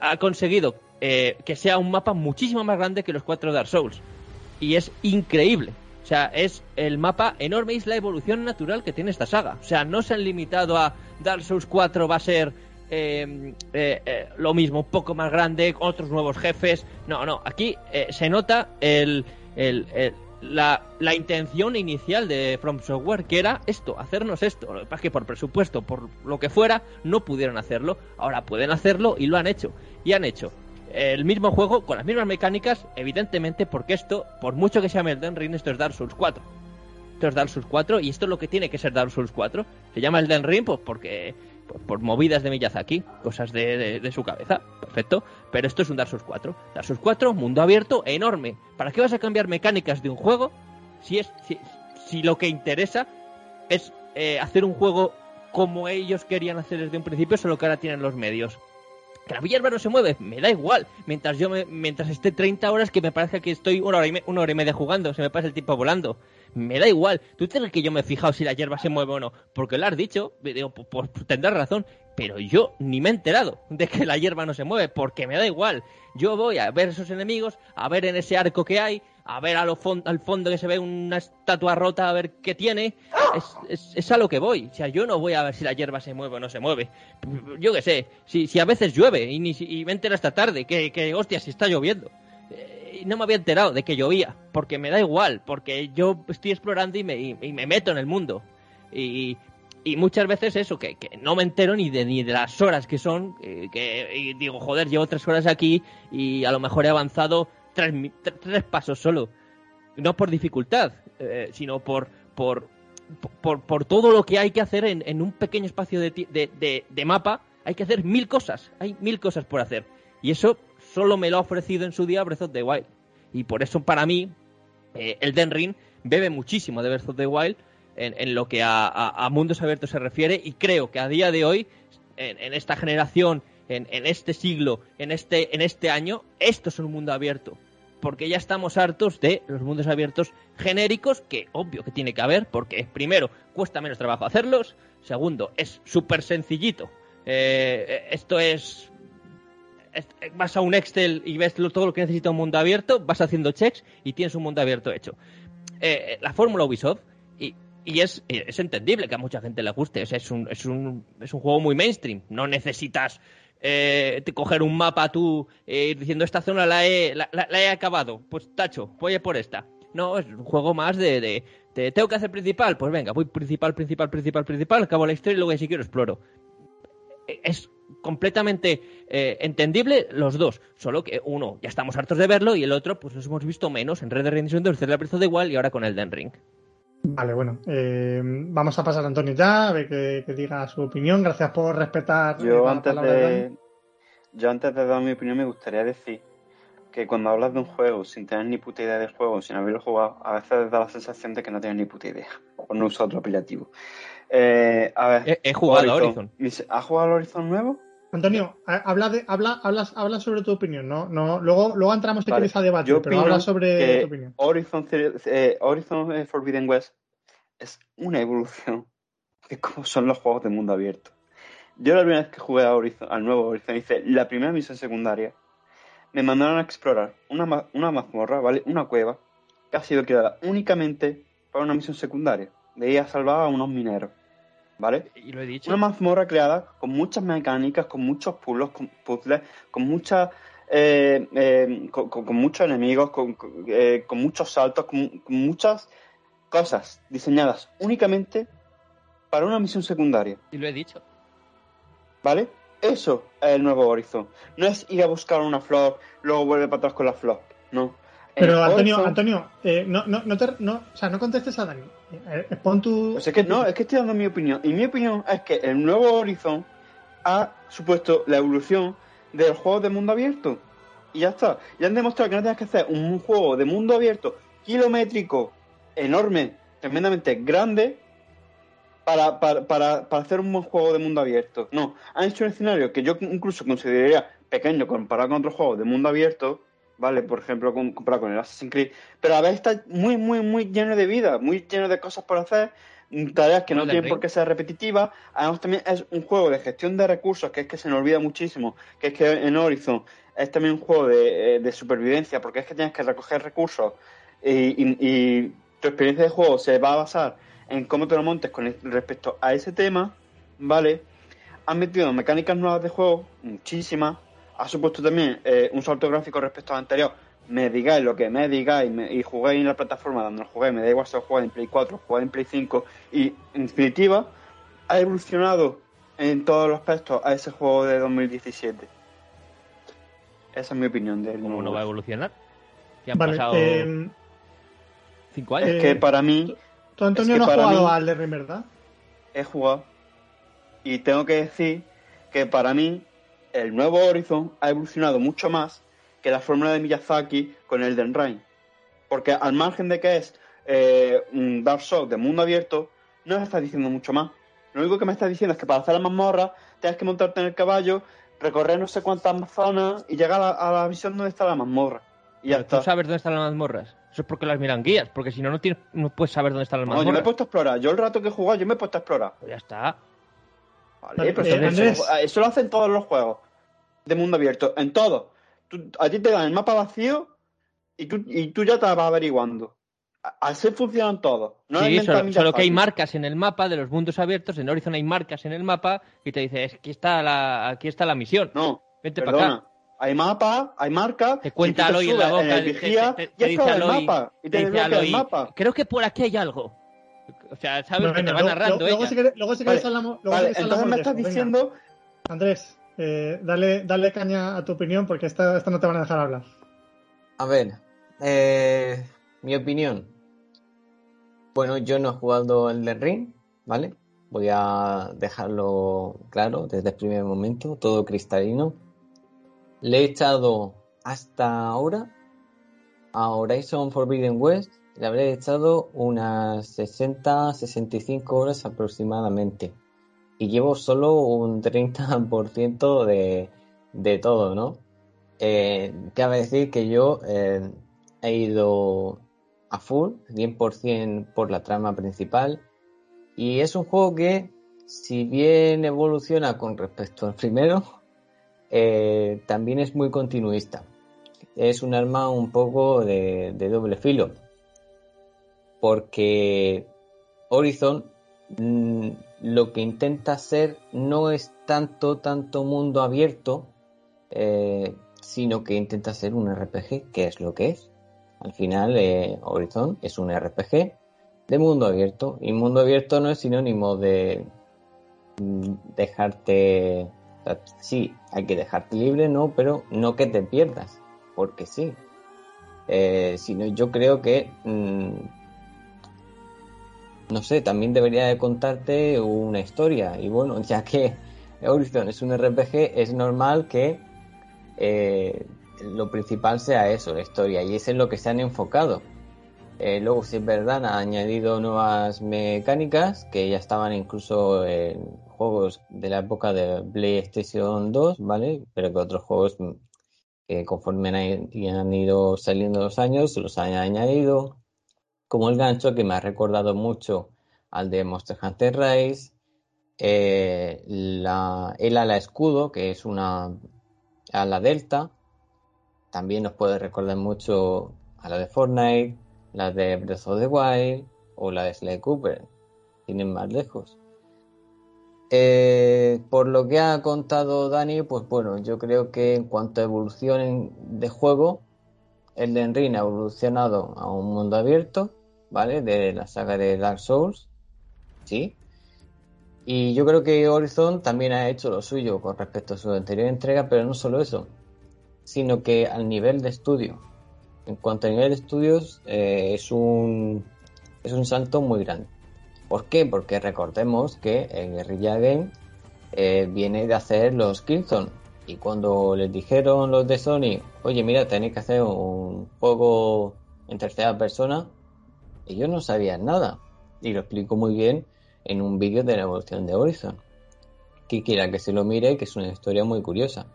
ha conseguido eh, que sea un mapa muchísimo más grande que los cuatro Dark Souls. Y es increíble. O sea, es el mapa enorme es la evolución natural que tiene esta saga. O sea, no se han limitado a Dark Souls 4 va a ser eh, eh, eh, lo mismo, un poco más grande, otros nuevos jefes. No, no, aquí eh, se nota el- el- la, la intención inicial de From Software, que era esto, hacernos esto. Lo que pasa es que por presupuesto, por lo que fuera, no pudieron hacerlo. Ahora pueden hacerlo y lo han hecho. Y han hecho el mismo juego con las mismas mecánicas, evidentemente, porque esto, por mucho que se llame Elden Ring, esto es Dark Souls 4. Esto es Dark Souls 4 y esto es lo que tiene que ser Dark Souls 4. Se llama Elden Ring pues porque por, por movidas de Miyazaki, cosas de, su cabeza, perfecto. Pero esto es un Dark Souls 4. Dark Souls 4, mundo abierto, enorme. ¿Para qué vas a cambiar mecánicas de un juego si es si lo que interesa es eh, hacer un juego como ellos querían hacer desde un principio, solo que ahora tienen los medios? Que la hierba no se mueve, me da igual. Mientras yo me, mientras esté 30 horas que me parezca que estoy una hora, y me- una hora y media jugando, se me pasa el tiempo volando. Me da igual. ¿Tú crees que yo me he fijado si la hierba se mueve o no? Porque lo has dicho, digo, pues tendrás razón. Pero yo ni me he enterado de que la hierba no se mueve, porque me da igual. Yo voy a ver esos enemigos, a ver en ese arco que hay, a ver al fondo que se ve una estatua rota, a ver qué tiene. Es, es, a lo que voy. O sea, yo no voy a ver si la hierba se mueve o no se mueve. Yo qué sé, si, si a veces llueve y, ni, y me entero esta tarde que, que, hostia, si está lloviendo. Eh, no me había enterado de que llovía, porque me da igual, porque yo estoy explorando y me, meto en el mundo. Y, y muchas veces eso, que, que no me entero ni de, ni de las horas que son, eh, que y digo, joder, llevo tres horas aquí y a lo mejor he avanzado tres, pasos solo. No por dificultad, eh, sino por, por, por, por todo lo que hay que hacer en, en un pequeño espacio de, de- de mapa. Hay que hacer mil cosas, hay mil cosas por hacer. Y eso solo me lo ha ofrecido en su día Breath of the Wild. Y por eso para mí, eh, Elden Ring bebe muchísimo de Breath of the Wild en, en lo que a, a- a mundos abiertos se refiere y creo que a día de hoy, en, en esta generación, en, en este siglo, en este, en este año, esto es un mundo abierto. Porque ya estamos hartos de los mundos abiertos genéricos, que obvio que tiene que haber, porque primero, cuesta menos trabajo hacerlos, segundo, es súper sencillito. Eh, esto es es- vas a un Excel y ves todo lo que necesita un mundo abierto, vas haciendo checks y tienes un mundo abierto hecho. Eh, la fórmula Ubisoft, y, y es, es entendible que a mucha gente le guste, sea, es, un, es, un, es un juego muy mainstream, no necesitas eh, coger un mapa tú eh, diciendo esta zona la he, la, he acabado, pues tacho, voy a por esta. No, es un juego más de, de, de, tengo que hacer principal, pues venga, voy principal, principal, principal, principal, acabo la historia y luego si quiero exploro es completamente eh, entendible los dos, solo que uno ya estamos hartos de verlo y el otro pues los hemos visto menos en Red Dead Redemption 2, Zelda Breath of the Wild y ahora con Elden Ring. Vale, bueno, eh, vamos a pasar a Antonio ya, a ver que, que diga su opinión. Gracias por respetar Yo la antes palabra de yo antes de dar mi opinión me gustaría decir que cuando hablas de un juego sin tener ni puta idea del juego, sin haberlo jugado, a veces da la sensación de que no tienes ni puta idea, por no usar otro apelativo. Eh, a ver, He, he jugado a Horizon. ¿Has jugado al Horizon nuevo? Antonio, ha- habla, de, habla, hablas, habla sobre tu opinión, ¿no? no luego, luego entramos si Vale, quieres a debatir, yo pero habla sobre que tu opinión. Horizon, eh, Horizon Forbidden West es una evolución de cómo son los juegos de mundo abierto. Yo la primera vez que jugué a Horizon, al nuevo Horizon, hice la primera misión secundaria. Me mandaron a explorar una, ma- una mazmorra, ¿vale? Una cueva que ha sido creada únicamente para una misión secundaria. De ir a salvar a unos mineros, ¿vale? Y lo he dicho. Una mazmorra creada con muchas mecánicas, con muchos puzzles, con, puzzles, con muchas. eh, eh, con, con- con muchos enemigos, con, con, eh, con muchos saltos, con, con muchas cosas diseñadas únicamente para una misión secundaria. Y lo he dicho. ¿Vale? Eso es el nuevo Horizon. No es ir a buscar una flor, luego vuelve para atrás con la flor. No. Pero El Antonio, Horizon- Antonio, eh, no, no, no, te- no, o sea, no contestes a Dani. Eh, eh, pon tu. Pues es que no, es que estoy dando mi opinión. Y mi opinión es que el nuevo Horizon ha supuesto la evolución del juego de mundo abierto. Y ya está. Ya han demostrado que no tienes que hacer un juego de mundo abierto kilométrico, enorme, tremendamente grande, para, para, para, para hacer un buen juego de mundo abierto. No, han hecho un escenario que yo incluso consideraría pequeño comparado con otros juegos de mundo abierto, ¿vale? Por ejemplo, con- comparado con el Assassin's Creed, pero a vez está muy, muy, muy lleno de vida, muy lleno de cosas por hacer, mm, tareas que no tienen Ring. por qué ser repetitivas. Además, también es un juego de gestión de recursos, que es que se nos olvida muchísimo, que es que en Horizon es también un juego de, eh, de supervivencia, porque es que tienes que recoger recursos y, y- y tu experiencia de juego se va a basar en cómo te lo montes con respecto a ese tema, ¿vale? Han metido mecánicas nuevas de juego, muchísimas. Ha supuesto también eh, un salto gráfico respecto al anterior, me digáis lo que me digáis me- y juguéis en la plataforma donde lo juguéis, me da igual si lo jugáis en Play 4, o jugáis en Play 5, y en definitiva ha evolucionado en todos los aspectos a ese juego de 2017. Esa es mi opinión de él. ¿Cómo no va a evolucionar? Que han Vale, pasado eh, cinco años. Es que eh, para mí tú, Antonio, es que no has jugado mí- al ¿verdad? he jugado y tengo que decir que para mí el nuevo Horizon ha evolucionado mucho más que la fórmula de Miyazaki con el Den Ring. Porque al margen de que es eh, un Dark Souls de mundo abierto, no me está diciendo mucho más. Lo único que me está diciendo es que para hacer la mazmorra tienes que montarte en el caballo, recorrer no sé cuántas zonas y llegar a la, a la visión donde está la mazmorra. Y ya Pero ¿Tú está. sabes dónde están las mazmorras? Eso es porque las miran guías, porque si no, no, tienes, no puedes saber dónde están las No, yo me he mazmorras. puesto a explorar. Yo el rato que he jugado, yo me he puesto a explorar. Pues ya está. Vale, pero eh, eso- eso lo hacen todos los juegos de mundo abierto, en todos. Tú- a ti te dan el mapa vacío y tú, y tú ya te vas averiguando. Así funcionan todos. No sí, solo, que hay marcas en el mapa de los mundos abiertos. En Horizon hay marcas en el mapa y te dice, es que aquí está la, aquí está la misión. No, Vente para acá. Hay mapa, hay marca. Te cuenta Aloy en la boca. el te- vigía te- te- y te es dice todo el Aloy- mapa. Y te te dice el Aloy, mapa. Creo que por aquí hay algo. O sea, sabes que te va luego- narrando luego, luego Vale, luego Vale, queréis entonces me estás venga. diciendo. Andrés, eh, dale, dale caña a tu opinión porque esta, esta no te van a dejar hablar. A ver, eh, mi opinión. Bueno, yo no he jugado el de Ring, ¿vale? Voy a dejarlo claro desde el primer momento, todo cristalino. Le he echado hasta ahora a Horizon Forbidden West, le habré echado unas 60-65 horas aproximadamente. Y llevo solo un 30% de, de todo, ¿no? Eh, cabe decir que yo eh, he ido a full, 100% por la trama principal. Y es un juego que, si bien evoluciona con respecto al primero, eh, también es muy continuista. Es un arma un poco de, de doble filo. Porque Horizon mm, lo que intenta hacer no es tanto, tanto mundo abierto, eh, sino que intenta ser un RPG, que es lo que es. Al final, eh, Horizon es un RPG de mundo abierto, y mundo abierto no es sinónimo de mm, dejarte. sí, hay que dejarte libre, no, pero no que te pierdas, porque sí. Eh, sino yo creo que. mm, no sé, también debería de contarte una historia. Y bueno, ya que Horizon es un RPG, es normal que eh, lo principal sea eso, la historia, y es en lo que se han enfocado. Eh, luego, si es verdad, han añadido nuevas mecánicas que ya estaban incluso en juegos de la época de PlayStation 2, ¿vale? Pero que otros juegos mm, que conforme han, ido saliendo los años los han añadido. Como el gancho que me ha recordado mucho al de Monster Hunter Rise, eh, la, el ala escudo, que es una ala delta, también nos puede recordar mucho a la de Fortnite, la de Breath of the Wild o la de Sly Cooper, tienen más lejos. Eh, por lo que ha contado Dani, pues bueno, yo creo que en cuanto a evolución de juego, el de Ring ha evolucionado a un mundo abierto, ¿vale? De la saga de Dark Souls, sí. Y yo creo que Horizon también ha hecho lo suyo con respecto a su anterior entrega, pero no solo eso, sino que al nivel de estudio. En cuanto a nivel de estudios, eh, es un es un salto muy grande. ¿Por qué? Porque recordemos que el Guerrilla Game eh, viene de hacer los Killzone. Y cuando les dijeron los de Sony, oye, mira, tenéis que hacer un juego en tercera persona, ellos no sabían nada. Y lo explico muy bien en un vídeo de la evolución de Horizon. Que quiera que se lo mire, que es una historia muy curiosa.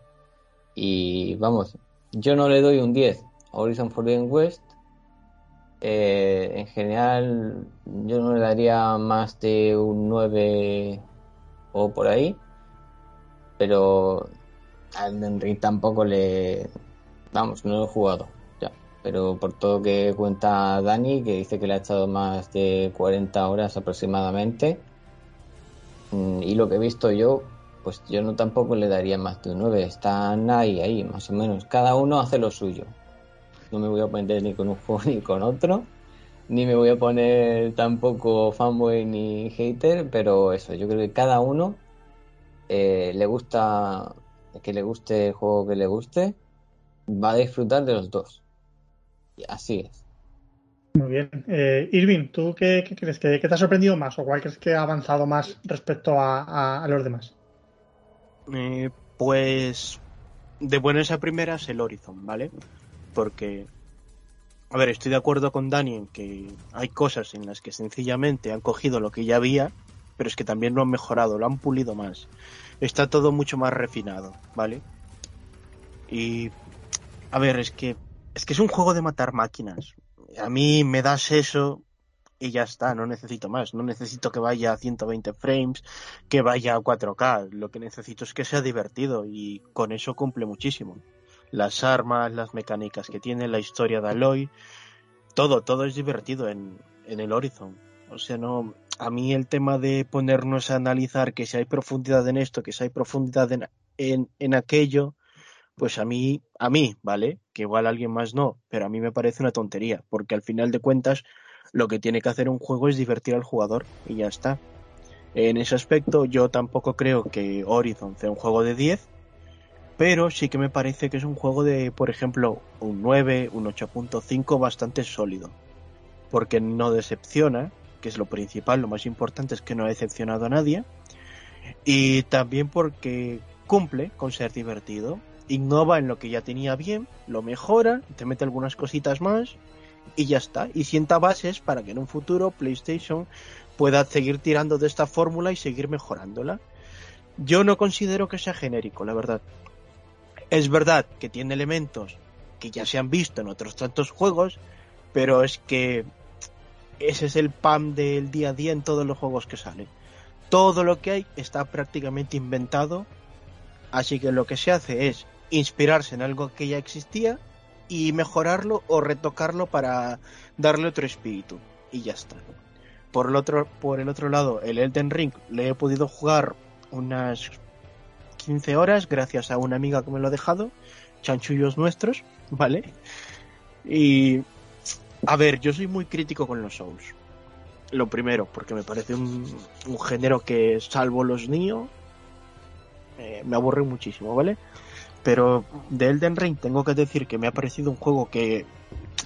Y vamos, yo no le doy un 10 a Horizon Forbidden West. Eh, en general, yo no le daría más de un 9 o por ahí. Pero Elden Ring tampoco le. Vamos, no lo he jugado. Pero por todo que cuenta Dani, que dice que le ha echado más de 40 horas aproximadamente. mm, Y lo que he visto yo, pues yo no tampoco le daría más de un 9. Están ahí, ahí, más o menos. Cada uno hace lo suyo. No me voy a poner ni con un juego ni con otro. Ni me voy a poner tampoco fanboy ni hater, pero eso, yo creo que cada uno eh, le gusta que le guste el juego que le guste, va a disfrutar de los dos. Así es. Muy bien. Eh, Irving, ¿tú qué, qué crees? ¿Qué, qué te ha sorprendido más o cuál crees que ha avanzado más respecto a, a- a los demás? Eh, pues de buenas a primeras el Horizon, ¿vale? Porque, a ver, estoy de acuerdo con Dani en que hay cosas en las que sencillamente han cogido lo que ya había, pero es que también lo han mejorado, lo han pulido más. Está todo mucho más refinado, ¿vale? Y, a ver, es que es que es un juego de matar máquinas. A mí me das eso y ya está, no necesito más, no necesito que vaya a 120 frames, que vaya a 4K. Lo que necesito es que sea divertido y con eso cumple muchísimo. Las armas, las mecánicas que tiene, la historia de Aloy, todo, todo es divertido en, en el Horizon. O sea, no, a mí el tema de ponernos a analizar que si hay profundidad en esto, que si hay profundidad en, en, en aquello, pues a mí, a mí, ¿vale? Que igual alguien más no, pero a mí me parece una tontería, porque al final de cuentas lo que tiene que hacer un juego es divertir al jugador y ya está. En ese aspecto yo tampoco creo que Horizon sea un juego de 10, pero sí que me parece que es un juego de, por ejemplo, un 9, un 8.5 bastante sólido, porque no decepciona, que es lo principal, lo más importante es que no ha decepcionado a nadie, y también porque cumple con ser divertido, innova en lo que ya tenía bien, lo mejora, te mete algunas cositas más y ya está. Y sienta bases para que en un futuro PlayStation pueda seguir tirando de esta fórmula y seguir mejorándola. Yo no considero que sea genérico, la verdad. Es verdad que tiene elementos que ya se han visto en otros tantos juegos, pero es que ese es el pan del día a día en todos los juegos que salen. Todo lo que hay está prácticamente inventado, así que lo que se hace es inspirarse en algo que ya existía y mejorarlo o retocarlo para darle otro espíritu y ya está. Por el otro, por el otro lado, el Elden Ring le he podido jugar unas 15 horas gracias a una amiga que me lo ha dejado, chanchullos nuestros, ¿vale? Y a ver, yo soy muy crítico con los Souls. Lo primero, porque me parece un, género que, salvo los Nioh, eh, me aburre muchísimo, ¿vale? Pero de Elden Ring tengo que decir que me ha parecido un juego que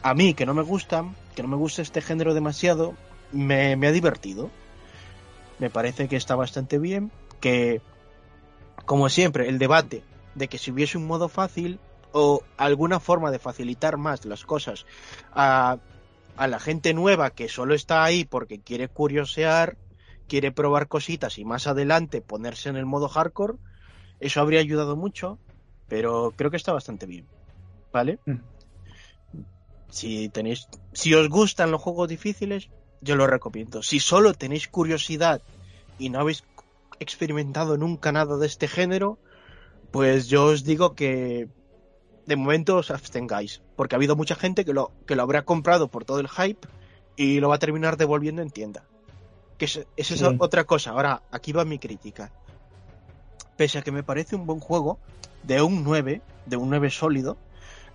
a mí, que no me gusta, que no me gusta este género demasiado, me, ha divertido. Me parece que está bastante bien, que como siempre, el debate de que si hubiese un modo fácil o alguna forma de facilitar más las cosas a, a la gente nueva que solo está ahí porque quiere curiosear, quiere probar cositas y más adelante ponerse en el modo hardcore, eso habría ayudado mucho, pero creo que está bastante bien. ¿Vale? Mm. Si tenéis, si os gustan los juegos difíciles, yo lo recomiendo. Si solo tenéis curiosidad y no habéis experimentado nunca nada de este género, pues yo os digo que de momento os abstengáis, porque ha habido mucha gente que lo, que lo habrá comprado por todo el hype y lo va a terminar devolviendo en tienda. Que es, esa es Sí. otra cosa. Ahora, aquí va mi crítica. Pese a que me parece un buen juego, de un 9, de un 9 sólido,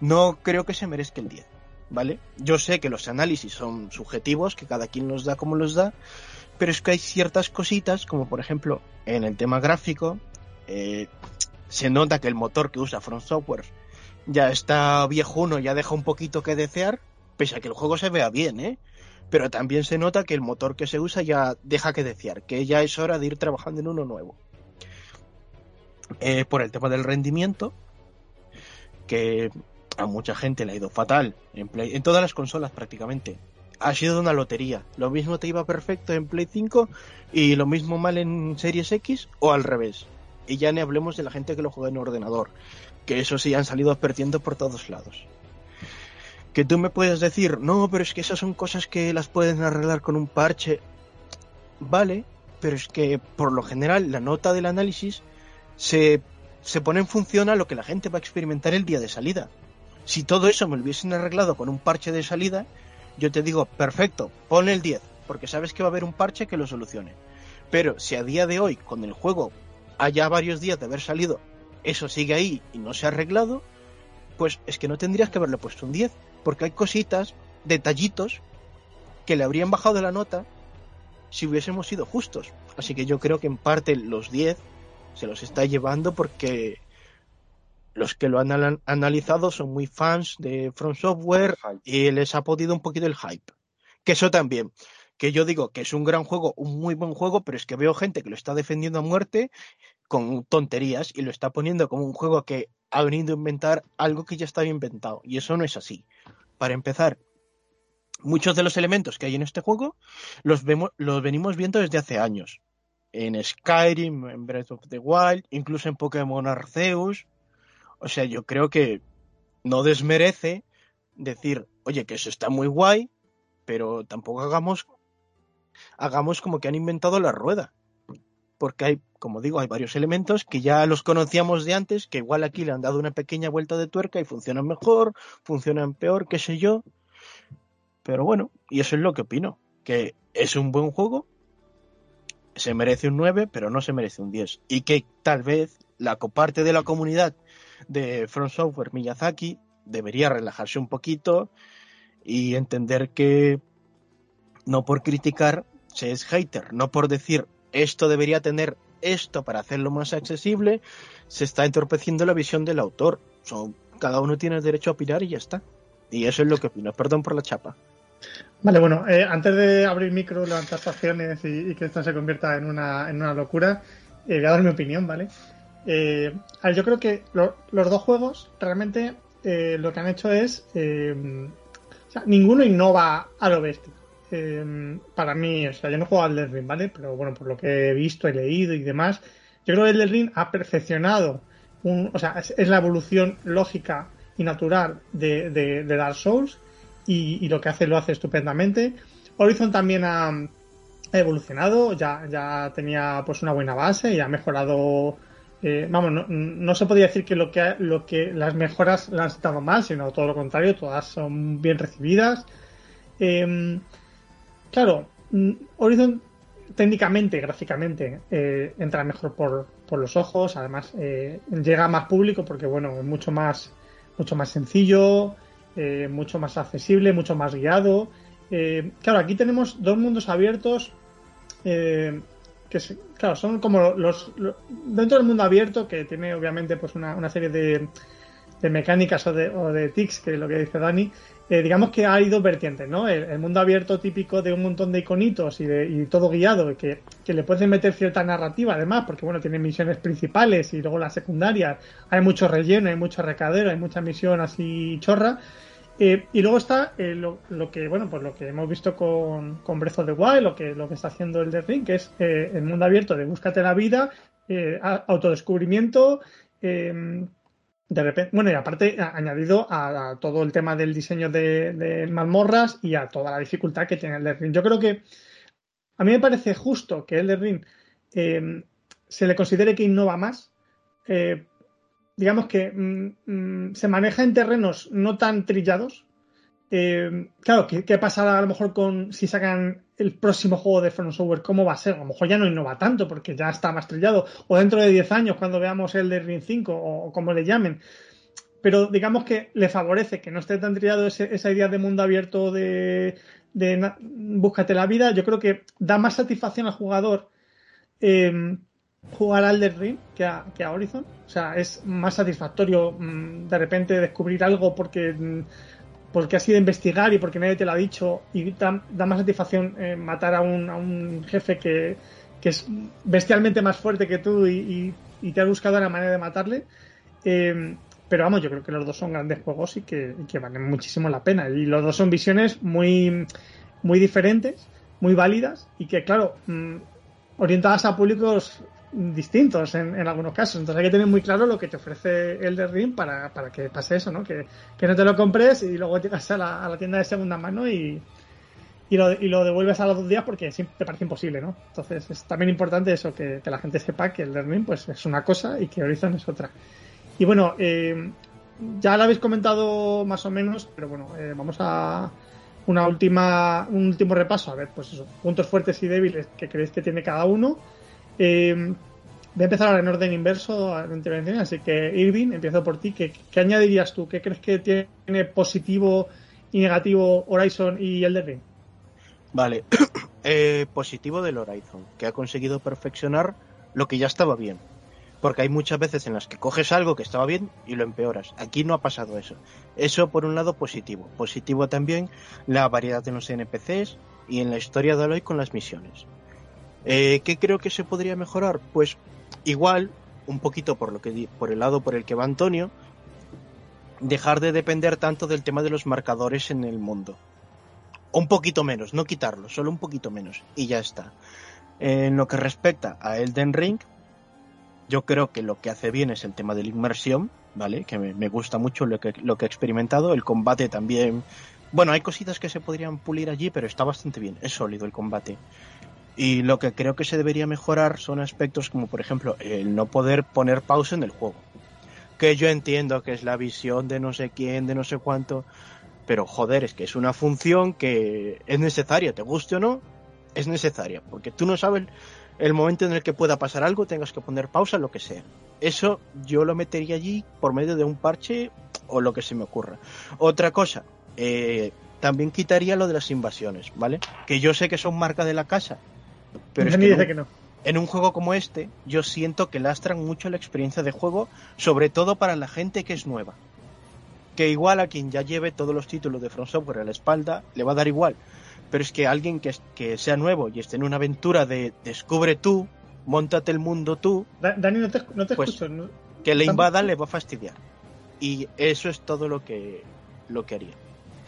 no creo que se merezca el 10. ¿Vale? Yo sé que los análisis son subjetivos, que cada quien los da como los da, pero es que hay ciertas cositas, como por ejemplo en el tema gráfico, eh, se nota que el motor que usa From Software ya está viejuno, ya deja un poquito que desear, pese a que el juego se vea bien, ¿eh? Pero también se nota que el motor que se usa ya deja que desear, que ya es hora de ir trabajando en uno nuevo. Por el tema del rendimiento, que a mucha gente le ha ido fatal en, en todas las consolas prácticamente. Ha sido una lotería. Lo mismo te iba perfecto en Play 5 y lo mismo mal en Series X o al revés. Y ya ni hablemos de la gente que lo juega en ordenador, que eso sí han salido perdiendo por todos lados. Que tú me puedes decir, no, pero es que esas son cosas que las pueden arreglar con un parche. Vale, pero es que por lo general la nota del análisis se, se pone en función a lo que la gente va a experimentar el día de salida. Si todo eso me lo hubiesen arreglado con un parche de salida, yo te digo, perfecto, pon el 10, porque sabes que va a haber un parche que lo solucione. Pero si a día de hoy, con el juego, haya varios días de haber salido, eso sigue ahí y no se ha arreglado, pues es que no tendrías que haberle puesto un 10, porque hay cositas, detallitos, que le habrían bajado la nota si hubiésemos sido justos. Así que yo creo que en parte los 10 se los está llevando porque los que lo han analizado son muy fans de From Software y les ha podido un poquito el hype. Que eso también. Que yo digo que es un gran juego, un muy buen juego, pero es que veo gente que lo está defendiendo a muerte con tonterías y lo está poniendo como un juego que ha venido a inventar algo que ya estaba inventado. Y eso no es así. Para empezar, muchos de los elementos que hay en este juego los, vemos, los venimos viendo desde hace años. En Skyrim, en Breath of the Wild, incluso en Pokémon Arceus. O sea, yo creo que no desmerece decir, oye, que eso está muy guay, pero tampoco hagamos, hagamos como que han inventado la rueda. Porque hay, como digo, hay varios elementos que ya los conocíamos de antes, que igual aquí le han dado una pequeña vuelta de tuerca y funcionan mejor, funcionan peor, qué sé yo. Pero bueno, y eso es lo que opino, que es un buen juego, se merece un 9, pero no se merece un 10. Y que tal vez la parte de la comunidad de From Software Miyazaki debería relajarse un poquito y entender que no por criticar se es hater, no por decir esto debería tener esto para hacerlo más accesible, se está entorpeciendo la visión del autor. So, cada uno tiene el derecho a opinar y ya está. Y eso es lo que opino. Perdón por la chapa. Vale, bueno, eh, antes de abrir micro, levantar facciones y, que esto se convierta en una, en una locura, eh, voy a dar mi opinión, ¿vale? Eh, yo creo que lo- los dos juegos realmente eh, lo que han hecho es. eh, o sea, ninguno innova a lo bestia. Para mí, o sea, yo no juego al Elden Ring, ¿vale? Pero bueno, por lo que he visto, he leído y demás, yo creo que el Elden Ring ha perfeccionado, un, o sea, es, la evolución lógica y natural de Dark Souls y, lo que hace lo hace estupendamente. Horizon también ha, evolucionado, ya, ya tenía pues una buena base y ha mejorado. eh, vamos, no, se podría decir que lo que lo que las mejoras las han estado mal, sino todo lo contrario, todas son bien recibidas. Em, claro, mm, Horizon técnicamente, gráficamente, eh, entra mejor por, por los ojos, además eh, llega a más público porque bueno, es mucho más, mucho más sencillo, eh, mucho más accesible, mucho más guiado. Eh, claro, aquí tenemos dos mundos abiertos eh, que claro, son como los, los- dentro del mundo abierto que tiene obviamente pues una, una serie de, de mecánicas o de, o de tics, que es lo que dice Dani, eh, digamos que hay dos vertientes, ¿no? El, mundo abierto típico de un montón de iconitos y, de, y todo guiado, que, que le pueden meter cierta narrativa además, porque bueno, tiene misiones principales y luego las secundarias, hay mucho relleno, hay mucho recadero, hay mucha misión así chorra. Eh, y luego está eh, lo, que bueno pues lo que hemos visto con, con Breath of the Wild, lo que, lo que está haciendo el The Ring, que es eh, el mundo abierto de búscate la vida, autodescubrimiento, de repente, bueno, y aparte a- añadido a, todo el tema del diseño de, de mazmorras y a toda la dificultad que tiene el Ring. Yo creo que a mí me parece justo que el Ring eh, se le considere que innova más. eh, digamos que mm, mm, se maneja en terrenos no tan trillados. Eh, claro, ¿qué, qué pasará a lo mejor con si sacan el próximo juego de From Software? ¿Cómo va a ser? A lo mejor ya no innova tanto porque ya está más trillado. O dentro de 10 años, cuando veamos el de Ring 5 o, como le llamen. Pero digamos que le favorece que no esté tan trillado ese- esa idea de mundo abierto de, de búscate la vida. Yo creo que da más satisfacción al jugador eh, jugar al Elden Ring que a, que a Horizon. O sea, es más satisfactorio mm, de repente descubrir algo porque, mm, porque has ido a investigar y porque nadie te lo ha dicho. Y da, más satisfacción eh, matar a un, a un jefe que, que es bestialmente más fuerte que tú y, y- te ha buscado la manera de matarle. Eh, pero vamos, yo creo que los dos son grandes juegos y que, que valen muchísimo la pena. Y los dos son visiones muy, muy diferentes, muy válidas y que, claro, mm, orientadas a públicos distintos en, en algunos casos. Entonces hay que tener muy claro lo que te ofrece el de para, para que pase eso, ¿no? Que, que no te lo compres y luego llegas a la, a la tienda de segunda mano y, y, lo, y lo devuelves a los dos días porque te parece imposible, ¿no? Entonces es también importante eso, que, que la gente sepa que el de Ring pues, es una cosa y que Horizon es otra. Y bueno, eh, ya lo habéis comentado más o menos, pero bueno, eh, vamos a una última, un último repaso, a ver, pues eso, puntos fuertes y débiles que creéis que tiene cada uno. Eh, voy a empezar ahora en orden inverso a la intervención, así que Irving, empiezo por ti. ¿Qué, añadirías tú? ¿Qué crees que tiene positivo y negativo Horizon y Elden Ring? Vale, Eh, positivo del Horizon, que ha conseguido perfeccionar lo que ya estaba bien. Porque hay muchas veces en las que coges algo que estaba bien y lo empeoras. Aquí no ha pasado eso. Eso por un lado positivo. Positivo también la variedad en los NPCs y en la historia de Aloy con las misiones. Eh, ¿Qué creo que se podría mejorar? Pues igual, un poquito por lo que por el lado por el que va Antonio, dejar de depender tanto del tema de los marcadores en el mundo. Un poquito menos, no quitarlo, solo un poquito menos y ya está. En lo que respecta a Elden Ring, yo creo que lo que hace bien es el tema de la inmersión, ¿vale? Que me, me gusta mucho lo que, lo que he experimentado. El combate también. Bueno, hay cositas que se podrían pulir allí, pero está bastante bien. Es sólido el combate. Y lo que creo que se debería mejorar son aspectos como, por ejemplo, el no poder poner pausa en el juego. Que yo entiendo que es la visión de no sé quién, de no sé cuánto. Pero joder, es que es una función que es necesaria, te guste o no, es necesaria. Porque tú no sabes el momento en el que pueda pasar algo, tengas que poner pausa, lo que sea. Eso yo lo metería allí por medio de un parche o lo que se me ocurra. Otra cosa, eh, también quitaría lo de las invasiones, ¿vale? Que yo sé que son marca de la casa. Pero es que dice no- que no. en un juego como este, yo siento que lastran mucho la experiencia de juego, sobre todo para la gente que es nueva. Que igual a quien ya lleve todos los títulos de From Software a la espalda, le va a dar igual. Pero es que alguien que, sea nuevo y esté en una aventura de descubre tú, montate el mundo tú, Da- Dani, no te, no te Pues- escucho. ¿no? que le invada le va a fastidiar. Y eso es todo lo que, lo que haría.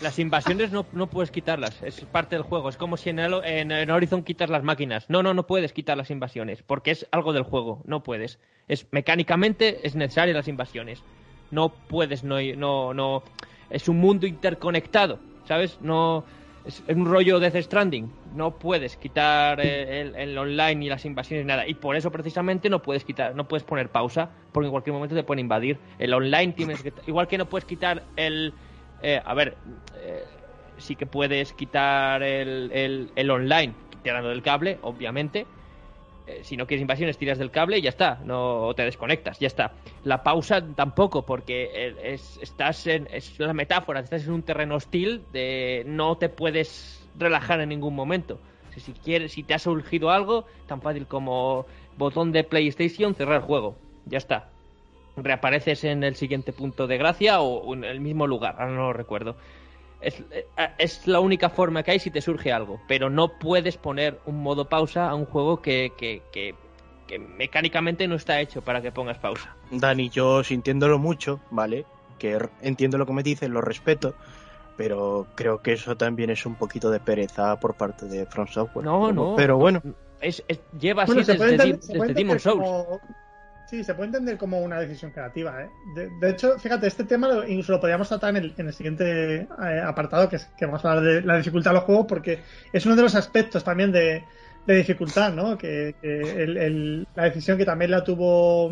Las invasiones no, no puedes quitarlas, es parte del juego. Es como si en, el- en, Horizon quitas las máquinas. No, no, no puedes quitar las invasiones, porque es algo del juego, no puedes. Es Mecánicamente es necesario las invasiones. No puedes, no, no, no. Es un mundo interconectado, ¿sabes? No. Es un rollo de Death Stranding. No puedes quitar eh, el, el online y las invasiones, nada. Y por eso precisamente no puedes quitar, no puedes poner pausa, porque en cualquier momento te pueden invadir. El online tienes que. Igual que no puedes quitar el. Eh, a ver, eh, sí que puedes quitar el, el, online tirando del cable, obviamente. Eh, si no quieres invasiones, tiras del cable y ya está. No te desconectas, ya está. La pausa tampoco, porque eh, es, estás en, es la metáfora, estás en un terreno hostil de no te puedes relajar en ningún momento. Si, si quieres, si te ha surgido algo, tan fácil como botón de PlayStation, cerrar el juego. Ya está. Reapareces en el siguiente punto de gracia o en el mismo lugar, ahora no lo recuerdo. Es, eh, es la única forma que hay si te surge algo, pero no puedes poner un modo pausa a un juego que, que, que, que mecánicamente no está hecho para que pongas pausa. Dani, yo sintiéndolo mucho, ¿vale? Que r- entiendo lo que me dices, lo respeto, pero creo que eso también es un poquito de pereza por parte de From Software. No, no. Pero bueno, Es, es- lleva así Bueno, desde, desde Demon Souls. como- Sí, se puede entender como una decisión creativa. ¿eh? De, hecho, fíjate, este tema lo, incluso lo podríamos tratar en el, en el siguiente eh, apartado, que, es, que vamos a hablar de la dificultad de los juegos, porque es uno de los aspectos también de, dificultad, ¿no? Que, la decisión que también la tuvo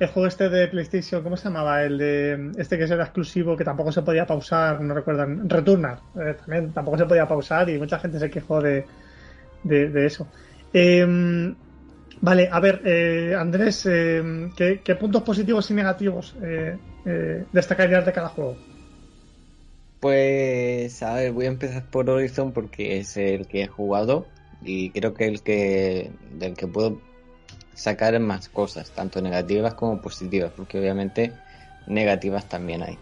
el juego este de PlayStation, ¿cómo se llamaba? El de este que era exclusivo, que tampoco se podía pausar, no recuerdan, Returnal, eh, también tampoco se podía pausar y mucha gente se quejó de, de, de eso. Eh, vale, a ver, eh, Andrés, eh, ¿qué, qué puntos positivos y negativos eh, eh, destacarías de cada juego? Pues, a ver, voy a empezar por Horizon porque es el que he jugado y creo que el que del que puedo sacar más cosas, tanto negativas como positivas, porque obviamente negativas también hay.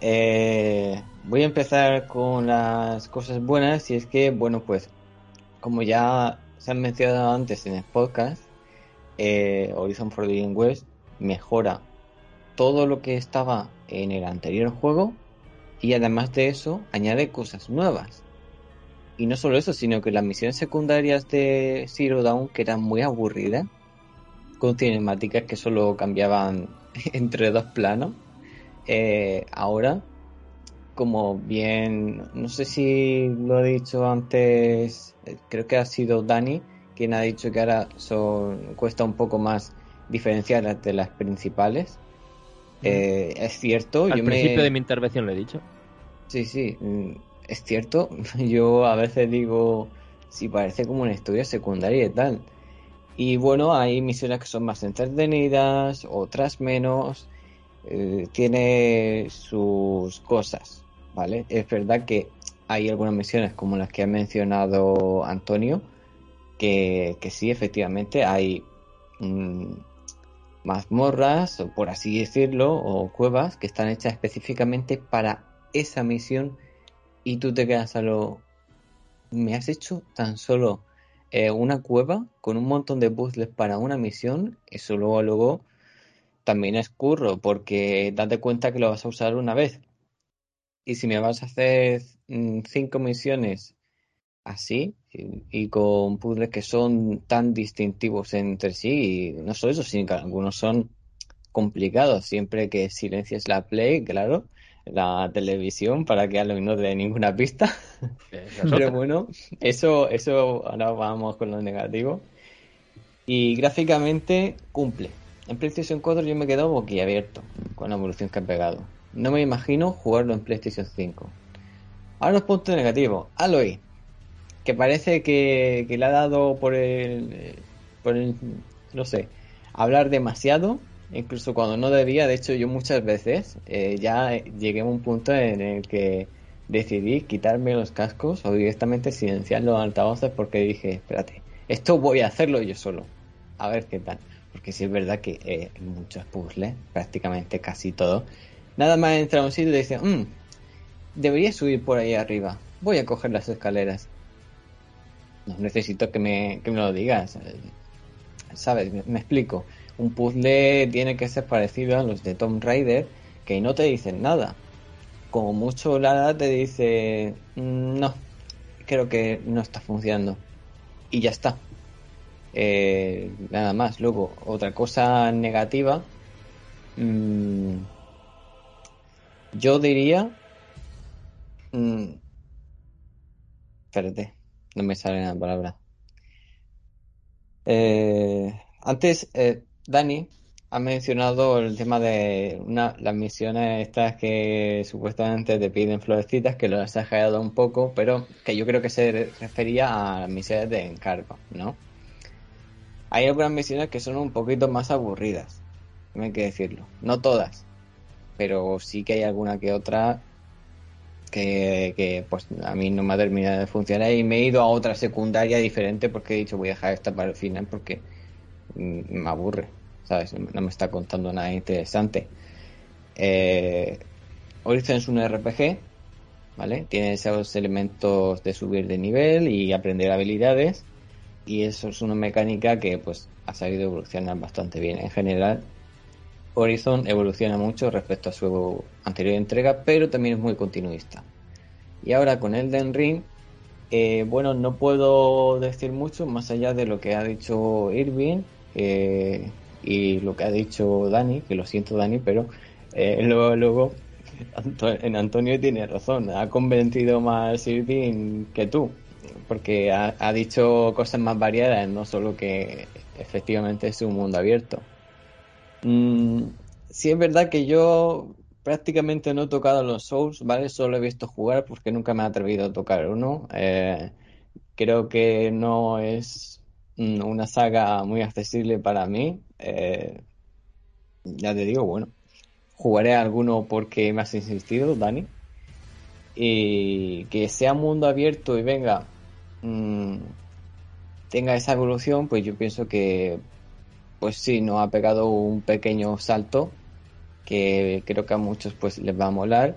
Eh, voy a empezar con las cosas buenas y es que, bueno, pues como ya se han mencionado antes en el podcast, eh, Horizon Forbidden West mejora todo lo que estaba en el anterior juego y además de eso añade cosas nuevas. Y no solo eso, sino que las misiones secundarias de Zero Dawn, que eran muy aburridas, con cinemáticas que solo cambiaban entre dos planos, eh, ahora, como bien, no sé si lo he dicho antes, eh, creo que ha sido Dani quien ha dicho que ahora son, cuesta un poco más diferenciarlas de las principales. Eh, es cierto, Al yo me- principio de mi intervención lo he dicho. Sí, sí, mm, es cierto. Yo a veces digo, si parece como una historia secundaria y tal. Y bueno, hay misiones que son más entretenidas, otras menos. eh, tiene sus cosas, ¿vale? Es verdad que hay algunas misiones como las que ha mencionado Antonio, que, que sí, efectivamente, hay mm, mazmorras, o por así decirlo, o cuevas que están hechas específicamente para esa misión y tú te quedas a lo... ¿Me has hecho tan solo eh, una cueva con un montón de puzzles para una misión? Eso luego, luego también es curro, porque date cuenta que lo vas a usar una vez. Y si me vas a hacer mm, cinco misiones así y, y con puzzles que son tan distintivos entre sí, y no solo eso, sino que algunos son complicados, siempre que silencies la play, claro, la televisión para que Halloween no dé ninguna pista. Pero bueno, eso, eso ahora vamos con lo negativo. Y gráficamente cumple. En PlayStation 4 yo me quedo boquiabierto con la evolución que ha pegado. No me imagino jugarlo en PlayStation 5. Ahora los puntos negativos. Aloy, que parece que, le ha dado por el, por el, no sé, hablar demasiado, incluso cuando no debía. De hecho, yo muchas veces eh, ya llegué a un punto en el que decidí quitarme los cascos o directamente silenciar los altavoces porque dije, espérate, esto voy a hacerlo yo solo. A ver qué tal. Porque sí es verdad que eh, muchos puzzles, prácticamente casi todo, nada más entrar a un sitio y dice, "Mm, debería subir por ahí arriba. Voy a coger las escaleras. No necesito que me, que me lo digas. ¿Sabes? Me, explico. Un puzzle tiene que ser parecido a los de Tomb Raider, que no te dicen nada. Como mucho Lara te dice, "Mm, no, creo que no está funcionando. Y ya está. Eh, nada más. Luego, otra cosa negativa. mm, yo diría. mm, espérate, no me sale la palabra. Eh, antes, eh, Dani ha mencionado el tema de las misiones estas que supuestamente te piden florecitas, que lo has exagerado un poco, pero que yo creo que se refería a las misiones de encargo, ¿no? Hay algunas misiones que son un poquito más aburridas, hay que decirlo. No todas, pero sí que hay alguna que otra que, que, pues a mí no me ha terminado de funcionar y me he ido a otra secundaria diferente porque he dicho voy a dejar esta para el final porque mm, me aburre, ¿sabes? No me está contando nada interesante. Eh, Horizon es un RPG, ¿vale? Tiene esos elementos de subir de nivel y aprender habilidades y eso es una mecánica que pues ha sabido evolucionar bastante bien en general Horizon evoluciona mucho respecto a su anterior entrega pero también es muy continuista y ahora con Elden Ring eh, bueno no puedo decir mucho más allá de lo que ha dicho Irving eh, y lo que ha dicho Dani que lo siento Dani pero eh, luego luego en Antonio tiene razón ha convencido más Irving que tú porque ha dicho cosas más variadas, no solo que efectivamente es un mundo abierto. Mm, sí es verdad que yo prácticamente no he tocado los Souls, ¿vale? Solo he visto jugar porque nunca me he atrevido a tocar uno. Eh, creo que no es mm, una saga muy accesible para mí. Eh, ya te digo, bueno, jugaré a alguno porque me has insistido, Dani. Y que sea mundo abierto y venga, mm, tenga esa evolución, pues yo pienso que, pues sí, nos ha pegado un pequeño salto que creo que a muchos pues les va a molar,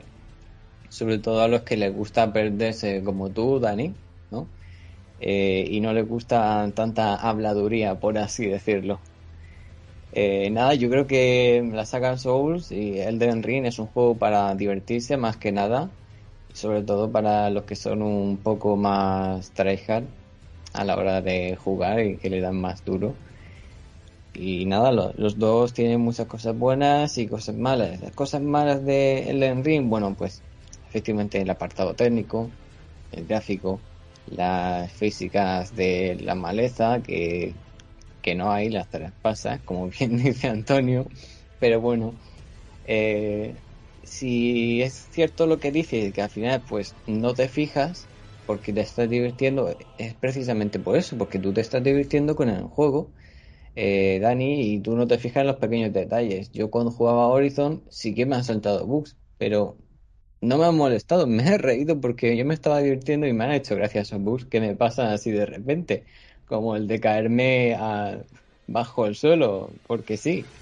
sobre todo a los que les gusta perderse como tú, Dani, ¿no? Eh, y no les gusta tanta habladuría, por así decirlo. Eh, nada, yo creo que la saga Souls y Elden Ring es un juego para divertirse más que nada, sobre todo para los que son un poco más tryhard a la hora de jugar y que le dan más duro. Y nada, lo- los dos tienen muchas cosas buenas y cosas malas. Las cosas malas de Elden Ring, bueno, pues efectivamente el apartado técnico, el gráfico, las físicas de la maleza, que, que no hay, las traspasas, como bien dice Antonio. Pero bueno, eh, si es cierto lo que dice, que al final pues no te fijas porque te estás divirtiendo, es precisamente por eso, porque tú te estás divirtiendo con el juego eh, Dani, y tú no te fijas en los pequeños detalles. Yo cuando jugaba Horizon sí que me han saltado bugs, pero no me han molestado, me he reído porque yo me estaba divirtiendo y me han hecho gracias a bugs que me pasan así de repente, como el de caerme bajo el suelo, porque sí.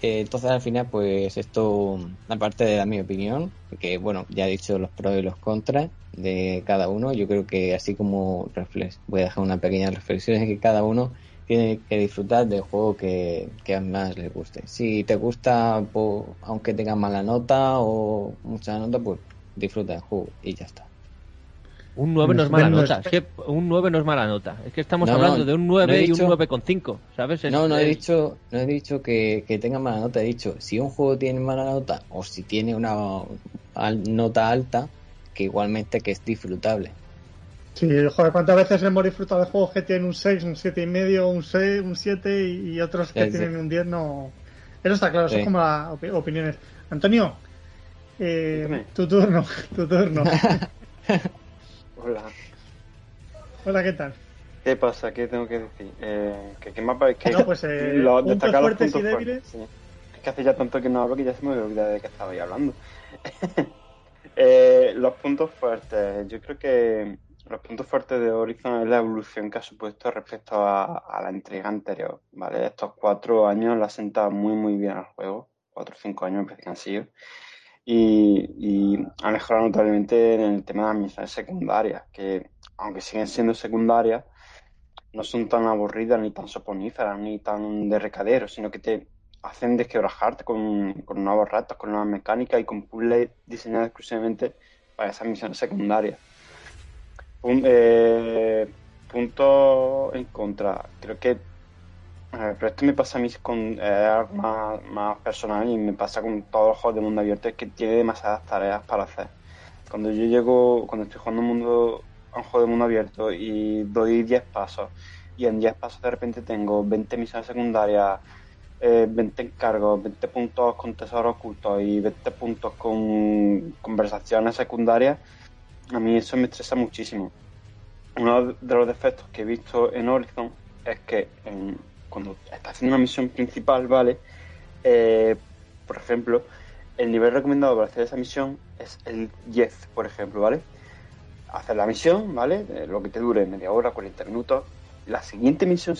Eh, entonces al final pues esto, aparte de la mi opinión, que bueno, ya he dicho los pros y los contras de cada uno, yo creo que así como voy a dejar una pequeña reflexión, es que cada uno tiene que disfrutar del juego que, que más le guste. Si te gusta, po- aunque tenga mala nota o mucha nota, pues disfruta del juego y ya está. Un 9 no es mala nota. es- que un 9 no es mala nota. Es que estamos No, hablando no, de un no 9 he y un dicho- 9,5, ¿sabes? Es- No, no he es- dicho, no he dicho que, que tenga mala nota, he dicho si un juego tiene mala nota o si tiene una al- nota alta, que igualmente que es disfrutable. Sí, joder, ¿cuántas veces hemos disfrutado de juegos que tienen un 6, un 7 y medio, un 6, un 7 y, y otros que Sí, sí. tienen un 10? No. Eso está claro, eso Sí. es como las opi- opiniones. Antonio, eh, tu turno, tu turno. Hola. Hola, ¿qué tal? ¿Qué pasa? ¿Qué tengo que decir? Eh, que, que más que No, pues, eh, los- puntos los fuertes y puntos débiles. fuertes, sí. Es que hace ya tanto que no hablo que ya se me olvidó de qué estaba ahí hablando. Eh, los puntos fuertes. Yo creo que los puntos fuertes de Horizon es la evolución que ha supuesto respecto a, la entrega anterior. ¿vale? Estos cuatro años la ha sentado muy, muy bien al juego. Cuatro o cinco años me parece que han sido. Y, y ha mejorado notablemente en el tema de las misiones secundarias, que aunque siguen siendo secundarias, no son tan aburridas ni tan soponíferas ni tan de recadero, sino que te hacen desquebrajarte con, con nuevos retos, con nuevas mecánicas y con puzzles diseñados exclusivamente para esas misiones secundarias. Eh, punto en contra. Creo que pero esto me pasa a mí con eh, más, más personal y me pasa con todos los juegos de mundo abierto, es que tiene demasiadas tareas para hacer. Cuando yo llego, cuando estoy jugando un mundo, a un juego de mundo abierto y doy 10 pasos, y en 10 pasos de repente tengo 20 misiones secundarias, eh, 20 encargos, 20 puntos con tesoros ocultos y 20 puntos con conversaciones secundarias, a mí eso me estresa muchísimo. Uno de los defectos que he visto en Horizon es que cuando estás haciendo una misión principal, ¿vale? Eh, por ejemplo, el nivel recomendado para hacer esa misión es el 10, por ejemplo, ¿vale? Hacer la misión, ¿vale? Lo que te dure media hora, 40 minutos. La siguiente misión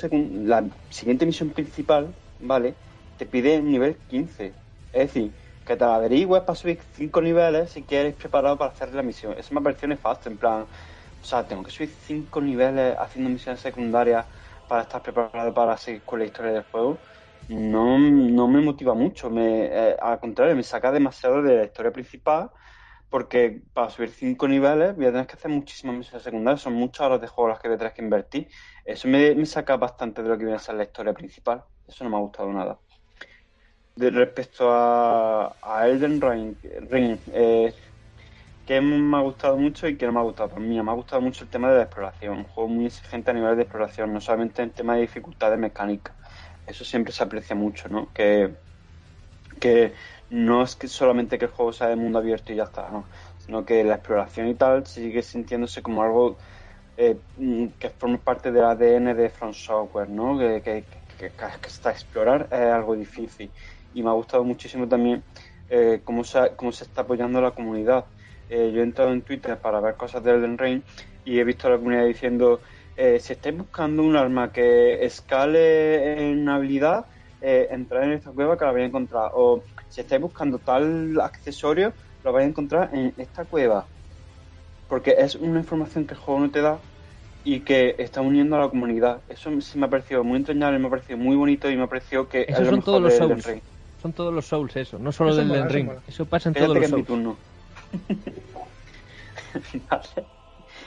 la siguiente misión principal, ¿vale? Te pide un nivel 15. Es decir, que te averigües para subir 5 niveles si quieres preparado para hacer la misión. Eso me pareció nefasto, en plan, o sea, tengo que subir 5 niveles haciendo misiones secundarias para estar preparado para seguir con la historia del juego. No, no me motiva mucho, eh, al contrario, me saca demasiado de la historia principal porque para subir 5 niveles voy a tener que hacer muchísimas misiones secundarias, son muchas horas de juego las que tener que invertir. Eso me saca bastante de lo que viene a ser la historia principal. Eso no me ha gustado nada. De, respecto a, a Elden Ring, Ring, eh, que me ha gustado mucho y que no me ha gustado. Pues mira, me ha gustado mucho el tema de la exploración. Un juego muy exigente a nivel de exploración, no solamente en tema de dificultades mecánicas. Eso siempre se aprecia mucho, ¿no? Que, que no es que solamente que el juego sea de mundo abierto y ya está, ¿no? Sino que la exploración y tal sigue sintiéndose como algo eh, mm, que forma parte del ADN de From Software, ¿no? Que, que, que, que hasta explorar es algo difícil. Y me ha gustado muchísimo también eh, cómo, se, cómo se está apoyando la comunidad. Eh, yo he entrado en Twitter para ver cosas de Elden Ring y he visto a la comunidad diciendo eh, si estáis buscando un arma que escale en habilidad, eh, entrad en esta cueva que la vais a encontrar. O si estáis buscando tal accesorio, lo vais a encontrar en esta cueva. Porque es una información que el juego no te da y que está uniendo a la comunidad. Eso sí me ha parecido muy entrañable, me ha parecido muy bonito y me ha parecido que Esos es lo son mejor todos los de Elden Souls. Son todos los Souls, eso. No solo Eso del mola, Ring. mola. Eso pasa en Cállate todos que los mi turno. Vale.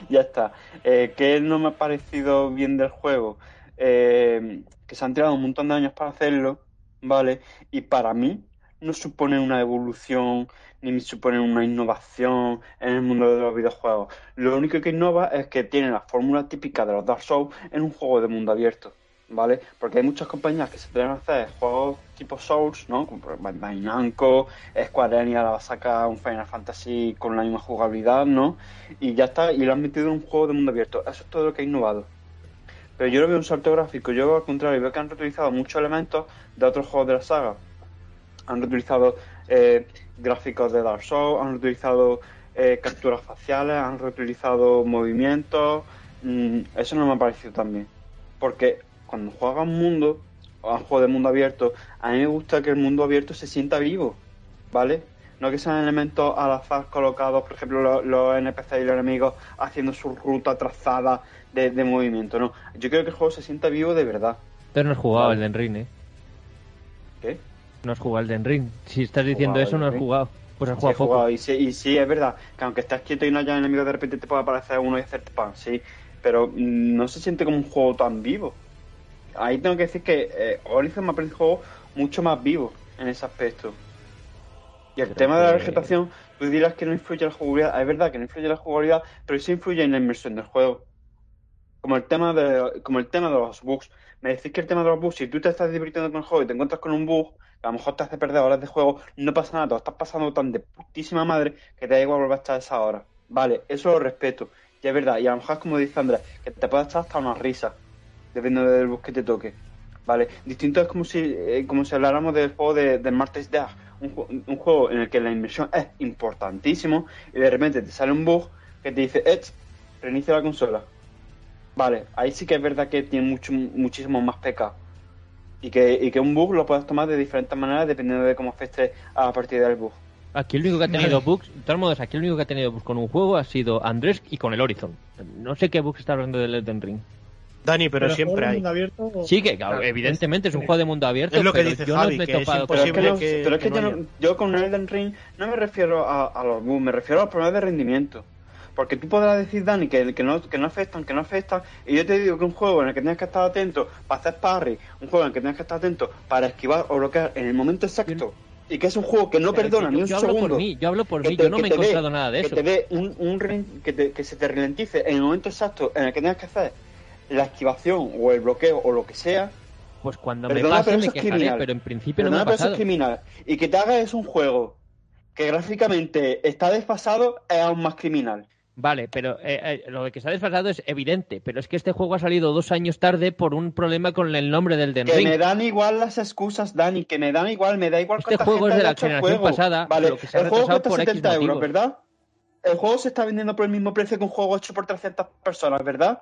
Ya está. Eh, ¿Qué no me ha parecido bien del juego? Eh, que se han tirado un montón de años para hacerlo, ¿vale? Y para mí no supone una evolución ni me supone una innovación en el mundo de los videojuegos. Lo único que innova es que tiene la fórmula típica de los Dark Souls en un juego de mundo abierto, ¿vale? Porque hay muchas compañías que se pueden hacer juegos tipo Souls, ¿no? Como Bandai Namco, Square Enix ahora va a sacar un Final Fantasy con la misma jugabilidad, ¿no? Y ya está, y lo han metido en un juego de mundo abierto. Eso es todo lo que ha innovado. pero yo no veo un salto gráfico. Yo, al contrario, veo que han reutilizado muchos elementos de otros juegos de la saga. Han reutilizado eh, gráficos de Dark Souls, han reutilizado eh, capturas faciales, han reutilizado movimientos. Mm, eso no me ha parecido tan bien. Porque cuando juegas un mundo, o a un juego de mundo abierto, a mí me gusta que el mundo abierto se sienta vivo, ¿vale? No que sean elementos al azar colocados, por ejemplo, los, los NPC y los enemigos haciendo su ruta trazada de, de movimiento, no. Yo creo que el juego se sienta vivo de verdad. Pero no has jugado Vale. el Den Ring, ¿eh? ¿Qué? No has jugado el Den Ring. Si estás diciendo eso, no has jugado. Pues has Sí, jugado he poco. jugado, y, sí, y sí, es verdad que aunque estés quieto y no haya enemigos, de repente te puede aparecer uno y hacerte pan, sí. Pero no se siente como un juego tan vivo. Ahí tengo que decir que eh, Horizon me un juego mucho más vivo en ese aspecto. Y el Creo tema de la vegetación, tú dirás que no influye en la jugabilidad. Es verdad que no influye en la jugabilidad, pero sí influye en la inmersión del juego. Como el tema de, como el tema de los bugs. Me decís que el tema de los bugs, si tú te estás divirtiendo con el juego y te encuentras con un bug, que a lo mejor te hace perder horas de juego, no pasa nada, te lo estás pasando tan de putísima madre que te da igual volver a estar esa hora. Vale, eso lo respeto. Y es verdad, y a lo mejor es como dice Andrés, que te puede echar hasta una risa, dependiendo del bug que te toque. Vale, distinto es como si, eh, como si habláramos del juego de, de Martes Dag, un, un juego en el que la inmersión es importantísimo y de repente te sale un bug que te dice, Edge, reinicia la consola. Vale, ahí sí que es verdad que tiene mucho, muchísimo más pecado. Y que, y que un bug lo puedes tomar de diferentes maneras dependiendo de cómo afecte a la partida del bug. Aquí el único que ha tenido bugs, de todos modos, aquí el único que ha tenido bugs con un juego ha sido Andrés y con el Horizon. No sé qué bugs está hablando del Elden Ring. Dani, pero, siempre hay. Sí, que claro, evidentemente es un juego de mundo abierto, Es lo que pero dice yo Javi, no me he que es topado con Pero es que, que- pero es que que no yo, no- yo con Elden Ring no me refiero a, a los bugs, me refiero a los problemas de rendimiento. Porque tú podrás decir, Dani, que, que, no, que no afectan, que no afectan, y yo te digo que un juego en el que tienes que estar atento para hacer parry, un juego en el que tienes que estar atento para esquivar o bloquear en el momento exacto, y que es un juego que no Pero perdona yo- ni un yo hablo segundo. por mí, yo hablo por que mí, te- yo no que me he encontrado nada de que eso. te dé un, un que, te- que se te ralentice en el momento exacto en el que tengas que hacer la esquivación o el bloqueo o lo que sea, Pues cuando me Perdona, pase pero me es quejaré, criminal. pero en principio no me ha pasado. es criminal. Y que te haga es un juego que gráficamente está desfasado es aún más criminal. Vale, pero eh, eh, lo de que ha desfasado es evidente, pero es que este juego ha salido dos años tarde por un problema con el nombre del Den Que Ring. me dan igual las excusas, Dani, que me dan igual, me da igual Este juego es de la generación juego. pasada, Vale, lo que se ha el juego cuesta por X 70 euros, motivos. ¿verdad? El juego se está vendiendo por el mismo precio que un juego hecho por 300 personas, ¿verdad?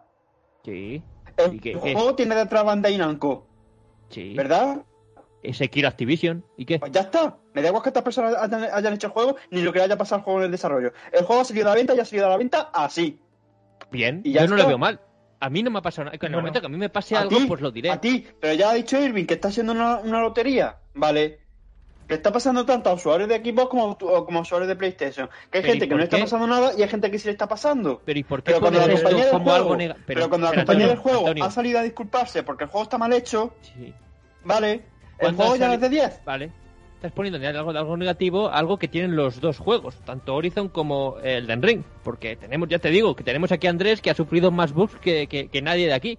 Sí, El ¿Y qué- qué? juego tiene detrás Bandai Namco, sí. ¿verdad? Ese Kira Activision, ¿y qué? Pues ya está. Me da igual que estas personas hayan, hayan hecho el juego ni lo que le haya pasado al juego en el desarrollo. El juego ha salido a la venta y ha salido a la venta así. Bien, y ya yo no lo veo mal. A mí no me ha pasado nada. En el Bueno, momento que a mí me pase A algo, ti, pues lo diré. A ti, pero ya ha dicho Irving que está siendo una, una lotería, ¿vale? Le está pasando tanto a usuarios de Xbox como, a- como a usuarios de PlayStation. Que hay Pero ¿y gente que no le está pasando nada y hay gente que sí le está pasando. Pero ¿y por qué Pero cuando la compañía del juego, algo negativo? pero, cuando la compañía del juego ha salido a disculparse porque el juego está mal hecho, Sí. ¿vale? El ¿Cuándo juego ya no es de 10. Vale. Estás poniendo algo, algo negativo, algo que tienen los dos juegos, tanto Horizon como el Den Ring. Porque tenemos, ya te digo, que tenemos aquí a Andrés que ha sufrido más bugs que, que- que nadie de aquí.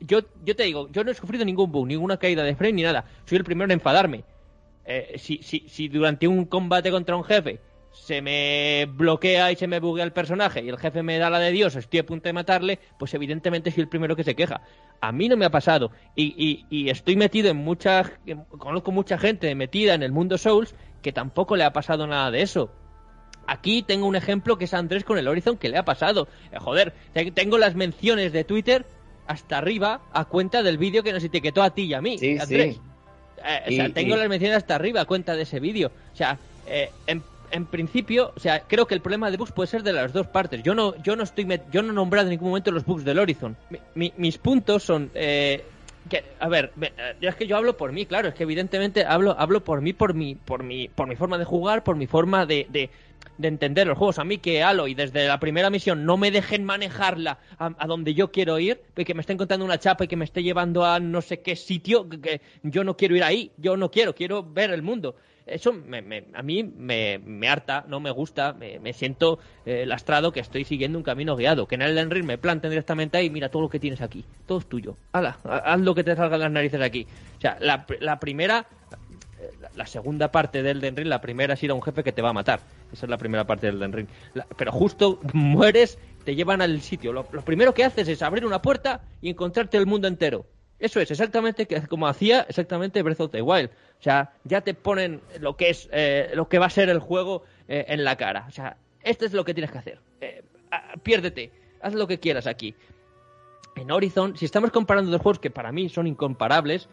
Yo, yo te digo, yo no he sufrido ningún bug, ninguna caída de frame ni nada. Soy el primero en enfadarme. Eh, si, si, si durante un combate contra un jefe se me bloquea y se me buguea el personaje y el jefe me da la de Dios, estoy a punto de matarle, pues evidentemente soy el primero que se queja. A mí no me ha pasado y, y, y estoy metido en mucha, conozco mucha gente metida en el mundo Souls que tampoco le ha pasado nada de eso. Aquí tengo un ejemplo que es Andrés con el Horizon que le ha pasado. Eh, joder, te- tengo las menciones de Twitter hasta arriba a cuenta del vídeo que nos etiquetó a ti y a mí, Sí, Andrés. sí. Eh, o sea, tengo y- las menciones hasta arriba cuenta de ese vídeo. O sea, eh, en, en principio, o sea, creo que el problema de bugs puede ser de las dos partes. Yo no, yo no estoy, met- yo no he nombrado en ningún momento los bugs del Horizon. Mi- mi- mis puntos son, eh, que, a ver, eh, es que yo hablo por mí, claro, es que evidentemente hablo, hablo por mí, por mi, por mi, por mi forma de jugar, por mi forma de, de, de entender los juegos. A mí que Aloy desde la primera misión no me dejen manejarla a, donde yo quiero ir, y que me estén contando una chapa y que me esté llevando a no sé qué sitio, que, yo no quiero ir ahí, yo no quiero, quiero ver el mundo. Eso me, me- a mí me, me harta, no me gusta, me, siento eh, lastrado que estoy siguiendo un camino guiado. Que en el Ring me planten directamente ahí, mira todo lo que tienes aquí, todo es tuyo. Hala, ha- haz lo que te salga las narices aquí. O sea, la, la primera la, segunda parte del Elden Ring, la primera es ir a un jefe que te va a matar. Esa es la primera parte del Elden pero justo mueres, te llevan al sitio. Lo, primero que haces es abrir una puerta y encontrarte el mundo entero. Eso es exactamente como hacía exactamente Breath of the Wild. O sea, ya te ponen lo que es eh, lo que va a ser el juego eh, en la cara. O sea, esto es lo que tienes que hacer. Eh, piérdete, haz lo que quieras aquí. En Horizon, si estamos comparando dos juegos que para mí son incomparables,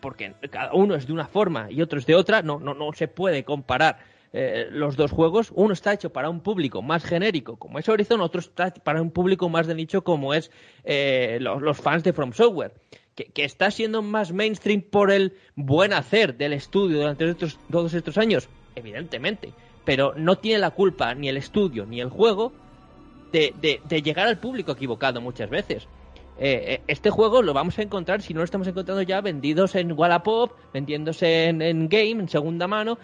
porque cada uno es de una forma y otro es de otra, no, no, no se puede comparar eh, los dos juegos. Uno está hecho para un público más genérico, como es Horizon, otro está para un público más de nicho, como es eh, los, los fans de From Software. Que, que está siendo más mainstream por el buen hacer del estudio durante estos- todos estos años, evidentemente. Pero no tiene la culpa ni el estudio ni el juego de, de- de llegar al público equivocado muchas veces. Eh, eh, este juego lo vamos a encontrar, si no lo estamos encontrando ya, vendidos en Wallapop, vendiéndose en, Game, en segunda mano,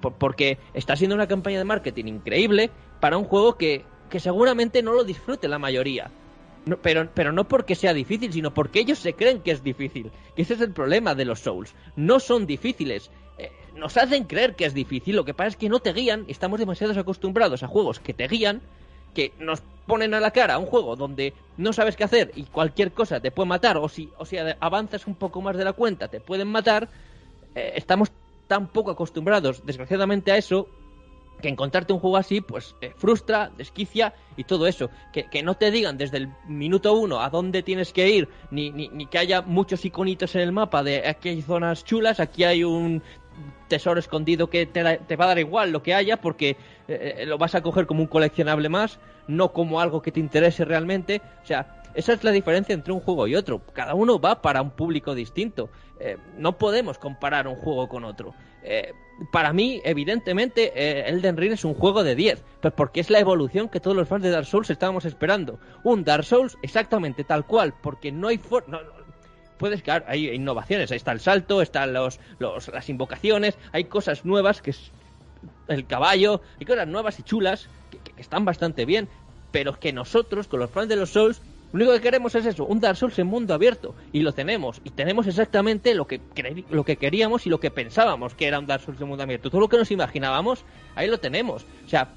por- porque está siendo una campaña de marketing increíble para un juego que, que seguramente no lo disfrute la mayoría. Pero, pero no porque sea difícil, sino porque ellos se creen que es difícil. Que ese es el problema de los Souls. No son difíciles. Eh, nos hacen creer que es difícil. Lo que pasa es que no te guían. Estamos demasiado acostumbrados a juegos que te guían, que nos ponen a la cara un juego donde no sabes qué hacer y cualquier cosa te puede matar. O si, o si avanzas un poco más de la cuenta, te pueden matar. Eh, estamos tan poco acostumbrados, desgraciadamente, a eso que encontrarte un juego así, pues frustra, desquicia y todo eso. Que, que no te digan desde el minuto uno a dónde tienes que ir, ni, ni, ni que haya muchos iconitos en el mapa de aquí hay zonas chulas, aquí hay un tesoro escondido que te, va a dar igual lo que haya porque eh, lo vas a coger como un coleccionable más, no como algo que te interese realmente. O sea, esa es la diferencia entre un juego y otro. Cada uno va para un público distinto. Eh, no podemos comparar un juego con otro. Eh, para mí, evidentemente, eh, Elden Ring es un juego de 10, pues porque es la evolución que todos los fans de Dark Souls estábamos esperando. Un Dark Souls exactamente tal cual, porque no hay for- no- no- puedes que hay innovaciones, ahí está el salto, están los, los- las invocaciones, hay cosas nuevas que es el caballo, hay cosas nuevas y chulas que, están bastante bien, pero que nosotros, con los fans de los Souls, lo único que queremos es eso, un Dark Souls en mundo abierto, y lo tenemos, y tenemos exactamente lo que, lo que queríamos y lo que pensábamos que era un Dark Souls en mundo abierto. Todo lo que nos imaginábamos, ahí lo tenemos. O sea,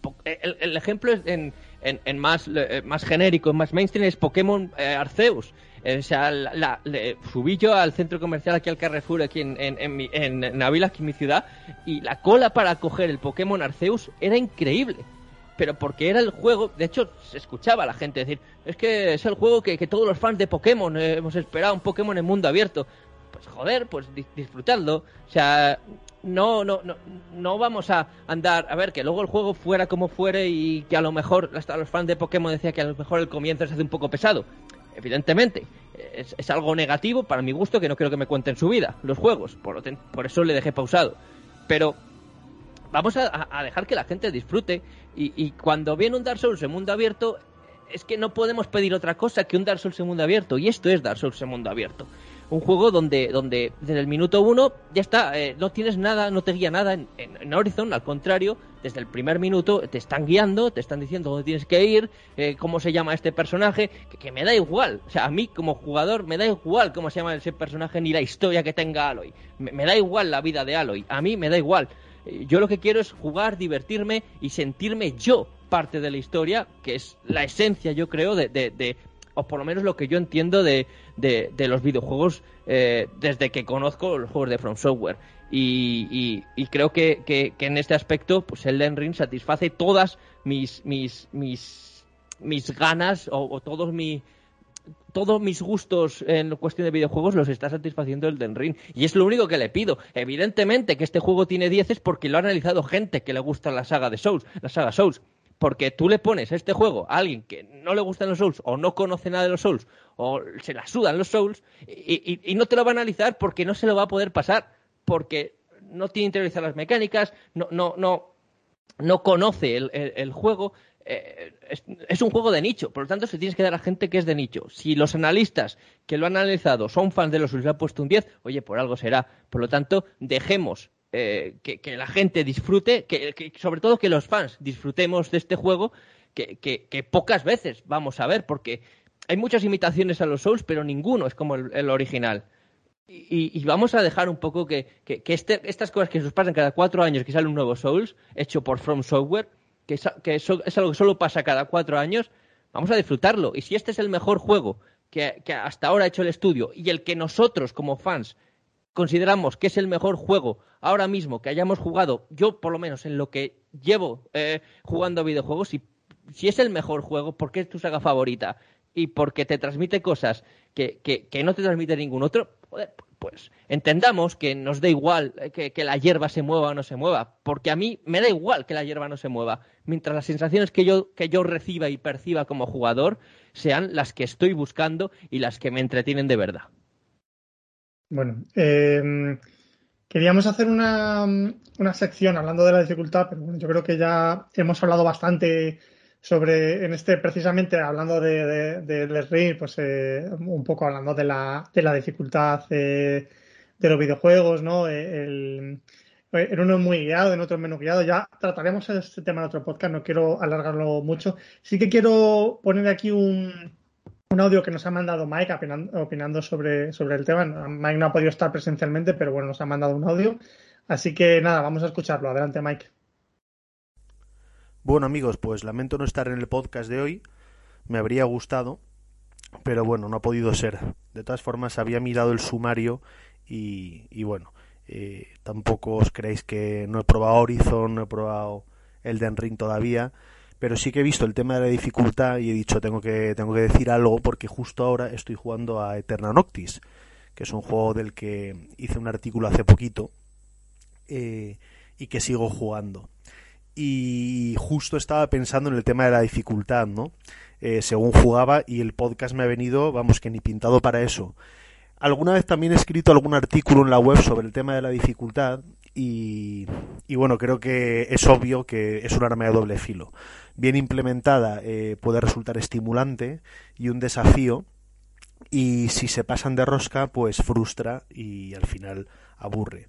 po- el, el ejemplo en, en- en más, eh, más genérico, en más mainstream, es Pokémon eh, Arceus. Eh, o sea, la, subí yo al centro comercial aquí al Carrefour, aquí en, en, aquí en mi ciudad, y la cola para coger el Pokémon Arceus era increíble. Pero porque era el juego, de hecho se escuchaba a la gente decir, es que es el juego que, que todos los fans de Pokémon eh, hemos esperado, un Pokémon en mundo abierto. Pues joder, pues di- disfrutadlo. O sea, no, no, no, no vamos a andar, a ver, que luego el juego fuera como fuere y que a lo mejor hasta los fans de Pokémon decían que a lo mejor el comienzo se hace un poco pesado. Evidentemente, es, algo negativo para mi gusto que no quiero que me cuenten su vida, los juegos, por, por eso le dejé pausado. Pero vamos a, a- a dejar que la gente disfrute y, y cuando viene un Dark Souls en mundo abierto es que no podemos pedir otra cosa que un Dark Souls en mundo abierto y esto es Dark Souls en mundo abierto un juego donde donde desde el minuto uno ya está eh, no tienes nada no te guía nada en, Horizon al contrario desde el primer minuto te están guiando te están diciendo dónde tienes que ir eh, cómo se llama este personaje que, que me da igual. O sea a mí como jugador me da igual cómo se llama ese personaje ni la historia que tenga Aloy. Me, me da igual la vida de Aloy. A mí me da igual. Eh, Yo lo que quiero es jugar, divertirme y sentirme yo parte de la historia, que es la esencia, yo creo, de, de- de- o por lo menos lo que yo entiendo de, de- los videojuegos eh, desde que conozco los juegos de From Software. Y, y- y creo que, que- que en este aspecto, pues Elden Ring satisface todas mis, mis, mis, mis ganas o, todos mi, todos mis gustos en cuestión de videojuegos los está satisfaciendo el Den Ring. Y es lo único que le pido. Evidentemente que este juego tiene 10 es porque lo ha analizado gente que le gusta la saga de Souls, la saga Souls. Porque tú le pones este juego a alguien que no le gustan los Souls o no conoce nada de los Souls o se la sudan los Souls y, no te lo va a analizar porque no se lo va a poder pasar porque no tiene interiorizar las mecánicas, no, no, no, no conoce el, juego. eh, es, es un juego de nicho, por lo tanto se tienes que dar a gente que es de nicho. Si los analistas que lo han analizado son fans de los Souls y le han puesto un 10, oye, por algo será. Por lo tanto, dejemos eh, que, la gente disfrute, que, sobre todo que los fans disfrutemos de este juego, que, pocas veces vamos a ver, porque hay muchas imitaciones a los Souls, pero ninguno es como el, original. Y, y vamos a dejar un poco que, este- estas cosas que nos pasan cada cuatro años, que sale un nuevo Souls, hecho por From Software, que, es, algo que solo pasa cada cuatro años, vamos a disfrutarlo. Y si este es el mejor juego que hasta ahora ha hecho el estudio y el que nosotros como fans consideramos que es el mejor juego ahora mismo que hayamos jugado, yo por lo menos en lo que llevo eh, jugando videojuegos, si, si es el mejor juego, ¿por qué es tu saga favorita? Y porque te transmite cosas que, no te transmite ningún otro, joder, pues entendamos que nos da igual eh, que, que la hierba se mueva o no se mueva, porque a mí me da igual que la hierba no se mueva, mientras las sensaciones que yo, que yo reciba y perciba como jugador sean las que estoy buscando y las que me entretienen de verdad. Bueno, eh, queríamos hacer una, una sección hablando de la dificultad, pero bueno, yo creo que ya hemos hablado bastante sobre, en este, precisamente hablando de, de, de ring, pues eh, un poco hablando de la, de la dificultad eh, de los videojuegos, ¿no? Eh, en uno muy guiado, en otro menos guiado. Ya trataremos este tema en otro podcast, no quiero alargarlo mucho. Sí que quiero poner aquí un, un audio que nos ha mandado Mike opinando, sobre, sobre el tema. Mike no ha podido estar presencialmente, pero bueno, nos ha mandado un audio. Así que nada, vamos a escucharlo. Adelante, Mike. Bueno amigos, pues lamento no estar en el podcast de hoy. Me habría gustado, pero bueno, no ha podido ser. De todas formas, había mirado el sumario y, y bueno, eh, tampoco os creéis que no he probado Horizon, no he probado Elden Ring todavía, pero sí que he visto el tema de la dificultad y he dicho tengo que, tengo que decir algo porque justo ahora estoy jugando a Eterna Noctis, que es un juego del que hice un artículo hace poquito eh, y que sigo jugando y justo estaba pensando en el tema de la dificultad, ¿no? Eh, según jugaba y el podcast me ha venido, vamos, que ni pintado para eso. Alguna vez también he escrito algún artículo en la web sobre el tema de la dificultad y, y bueno, creo que es obvio que es un arma de doble filo. Bien implementada eh, puede resultar estimulante y un desafío y si se pasan de rosca pues frustra y al final aburre.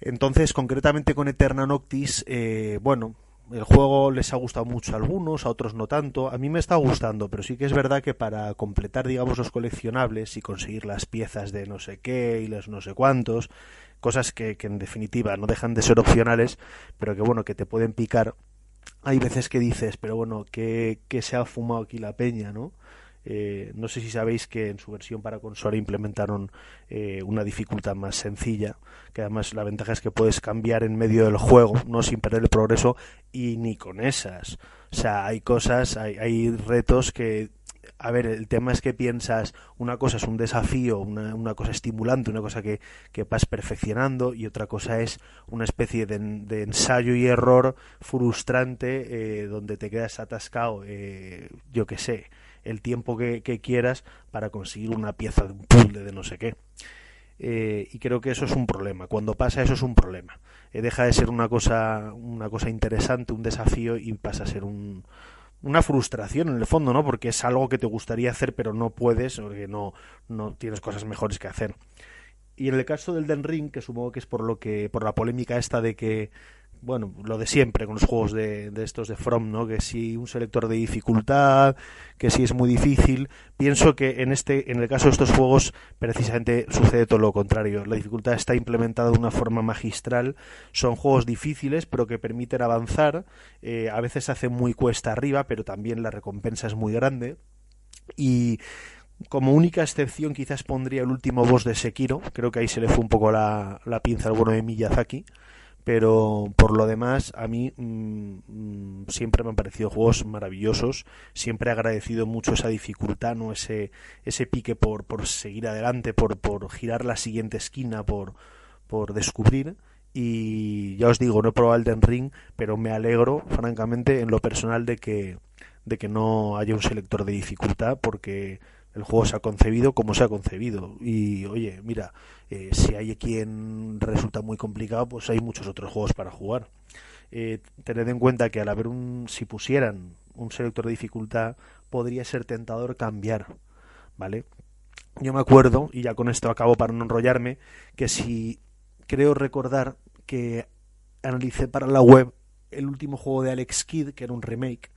Entonces, concretamente con Eterna Noctis, eh, bueno, el juego les ha gustado mucho a algunos, a otros no tanto. A mí me está gustando, pero sí que es verdad que para completar, digamos, los coleccionables y conseguir las piezas de no sé qué y los no sé cuántos, cosas que, que en definitiva no dejan de ser opcionales, pero que bueno, que te pueden picar. Hay veces que dices, pero bueno, ¿qué, qué se ha fumado aquí la peña, no? Eh, no sé si sabéis que en su versión para consola implementaron eh, una dificultad más sencilla, que además la ventaja es que puedes cambiar en medio del juego, no sin perder el progreso, y ni con esas. O sea, hay cosas, hay, hay retos que a ver, el tema es que piensas, una cosa es un desafío, una, una cosa estimulante, una cosa que, que, vas perfeccionando, y otra cosa es una especie de, de ensayo y error frustrante eh, donde te quedas atascado, eh, yo qué sé, el tiempo que, que, quieras para conseguir una pieza de un puzzle de no sé qué. Eh, y creo que eso es un problema. Cuando pasa eso es un problema. Eh, deja de ser una cosa, una cosa interesante, un desafío y pasa a ser un, una frustración en el fondo, ¿no? Porque es algo que te gustaría hacer pero no puedes porque no, no tienes cosas mejores que hacer. Y en el caso del Den Ring, que supongo que es por lo que por la polémica esta de que bueno, lo de siempre con los juegos de, estos de From, ¿no? Que si un selector de dificultad, que si es muy difícil. Pienso que en este, en el caso de estos juegos, precisamente sucede todo lo contrario. La dificultad está implementada de una forma magistral. Son juegos difíciles, pero que permiten avanzar. Eh, a veces se hace muy cuesta arriba, pero también la recompensa es muy grande. Y como única excepción quizás pondría el último boss de Sekiro. Creo que ahí se le fue un poco la, la pinza al bueno de Miyazaki pero por lo demás a mí mmm, siempre me han parecido juegos maravillosos. Siempre he agradecido mucho esa dificultad no ese ese pique por, por seguir adelante por, por girar la siguiente esquina por, por descubrir. Y ya os digo no he probado Elden Ring pero me alegro francamente en lo personal de que de que no haya un selector de dificultad porque el juego se ha concebido como se ha concebido. Y oye mira eh, si hay quien resulta muy complicado pues hay muchos otros juegos para jugar. Eh, tened en cuenta que al haber un si pusieran un selector de dificultad podría ser tentador cambiar vale yo me acuerdo y ya con esto acabo para no enrollarme que si creo recordar que analicé para la web el último juego de Alex Kidd que era un remake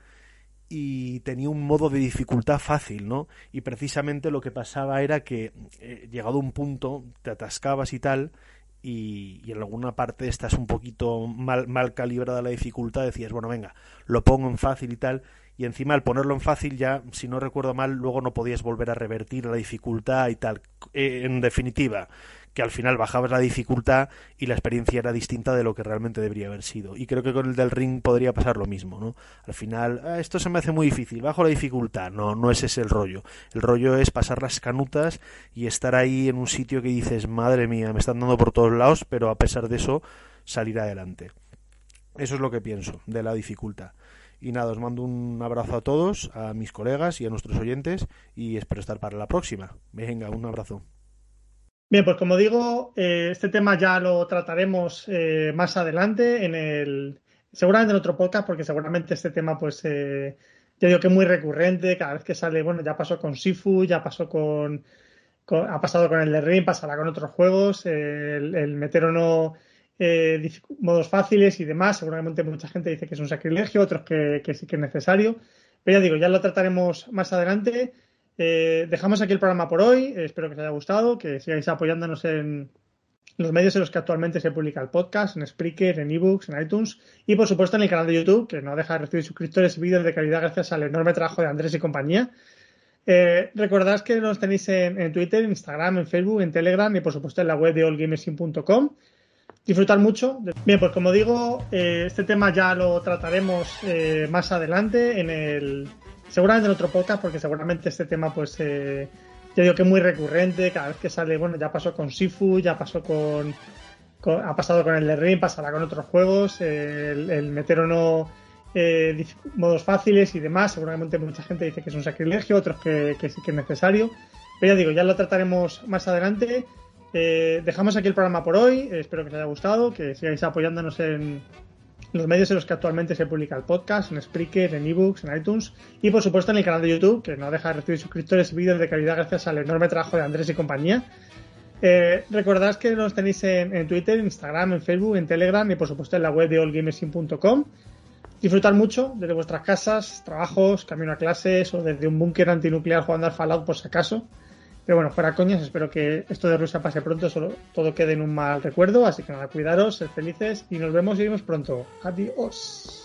y tenía un modo de dificultad fácil, ¿no? Y precisamente lo que pasaba era que eh, llegado un punto te atascabas y tal y, y en alguna parte estás un poquito mal, mal calibrada la dificultad, decías, bueno, venga, lo pongo en fácil y tal, y encima al ponerlo en fácil ya, si no recuerdo mal, luego no podías volver a revertir la dificultad y tal. Eh, en definitiva, que al final bajabas la dificultad y la experiencia era distinta de lo que realmente debería haber sido. Y creo que con el del ring podría pasar lo mismo, ¿no? Al final, "Ah, esto se me hace muy difícil, bajo la dificultad. No, no es ese el rollo. El rollo es pasar las canutas y estar ahí en un sitio que dices, madre mía, me están dando por todos lados, pero a pesar de eso, salir adelante. Eso es lo que pienso de la dificultad. Y nada, os mando un abrazo a todos, a mis colegas y a nuestros oyentes y espero estar para la próxima. Venga, un abrazo. Bien, pues como digo, eh, este tema ya lo trataremos eh, más adelante en el, seguramente en otro podcast, porque seguramente este tema, pues, eh, ya digo que es muy recurrente, cada vez que sale, bueno, ya pasó con Sifu, ya pasó con, ha pasado con el de Ring, pasará con otros juegos, eh, el, el meter o no modos fáciles y demás, seguramente mucha gente dice que es un sacrilegio, otros que, que sí que es necesario, pero ya digo, ya lo trataremos más adelante. Eh, dejamos aquí el programa por hoy. Eh, espero que os haya gustado, que sigáis apoyándonos en los medios en los que actualmente se publica el podcast, en Spreaker, en ebooks, en iTunes y por supuesto en el canal de YouTube, que no deja de recibir suscriptores y vídeos de calidad gracias al enorme trabajo de Andrés y compañía. Eh, recordad que nos tenéis en, Twitter, en Instagram, en Facebook, en Telegram y por supuesto en la web de allgamersin.com. Disfrutar mucho. Bien, pues como digo, eh, este tema ya lo trataremos eh, más adelante en el seguramente en otro podcast porque seguramente este tema pues eh, ya digo que es muy recurrente cada vez que sale bueno ya pasó con Sifu ya pasó con, ha pasado con el de Ring pasará con otros juegos el, el meter o no eh, modos fáciles y demás seguramente mucha gente dice que es un sacrilegio otros que, que sí que es necesario pero ya digo ya lo trataremos más adelante. Eh, dejamos aquí el programa por hoy espero que os haya gustado que sigáis apoyándonos en los medios en los que actualmente se publica el podcast, en Spreaker, en ebooks, en iTunes y por supuesto en el canal de YouTube, que no deja de recibir suscriptores y vídeos de calidad gracias al enorme trabajo de Andrés y compañía. Eh, recordad que nos tenéis en, Twitter, en Instagram, en Facebook, en Telegram y por supuesto en la web de allgamersin.com. Disfrutar mucho desde vuestras casas, trabajos, camino a clases o desde un búnker antinuclear jugando al Fallout por si acaso. Pero bueno, fuera coñas, espero que esto de Rusia pase pronto, solo todo quede en un mal recuerdo. Así que nada, cuidaros, sed felices y nos vemos y vemos pronto. Adiós.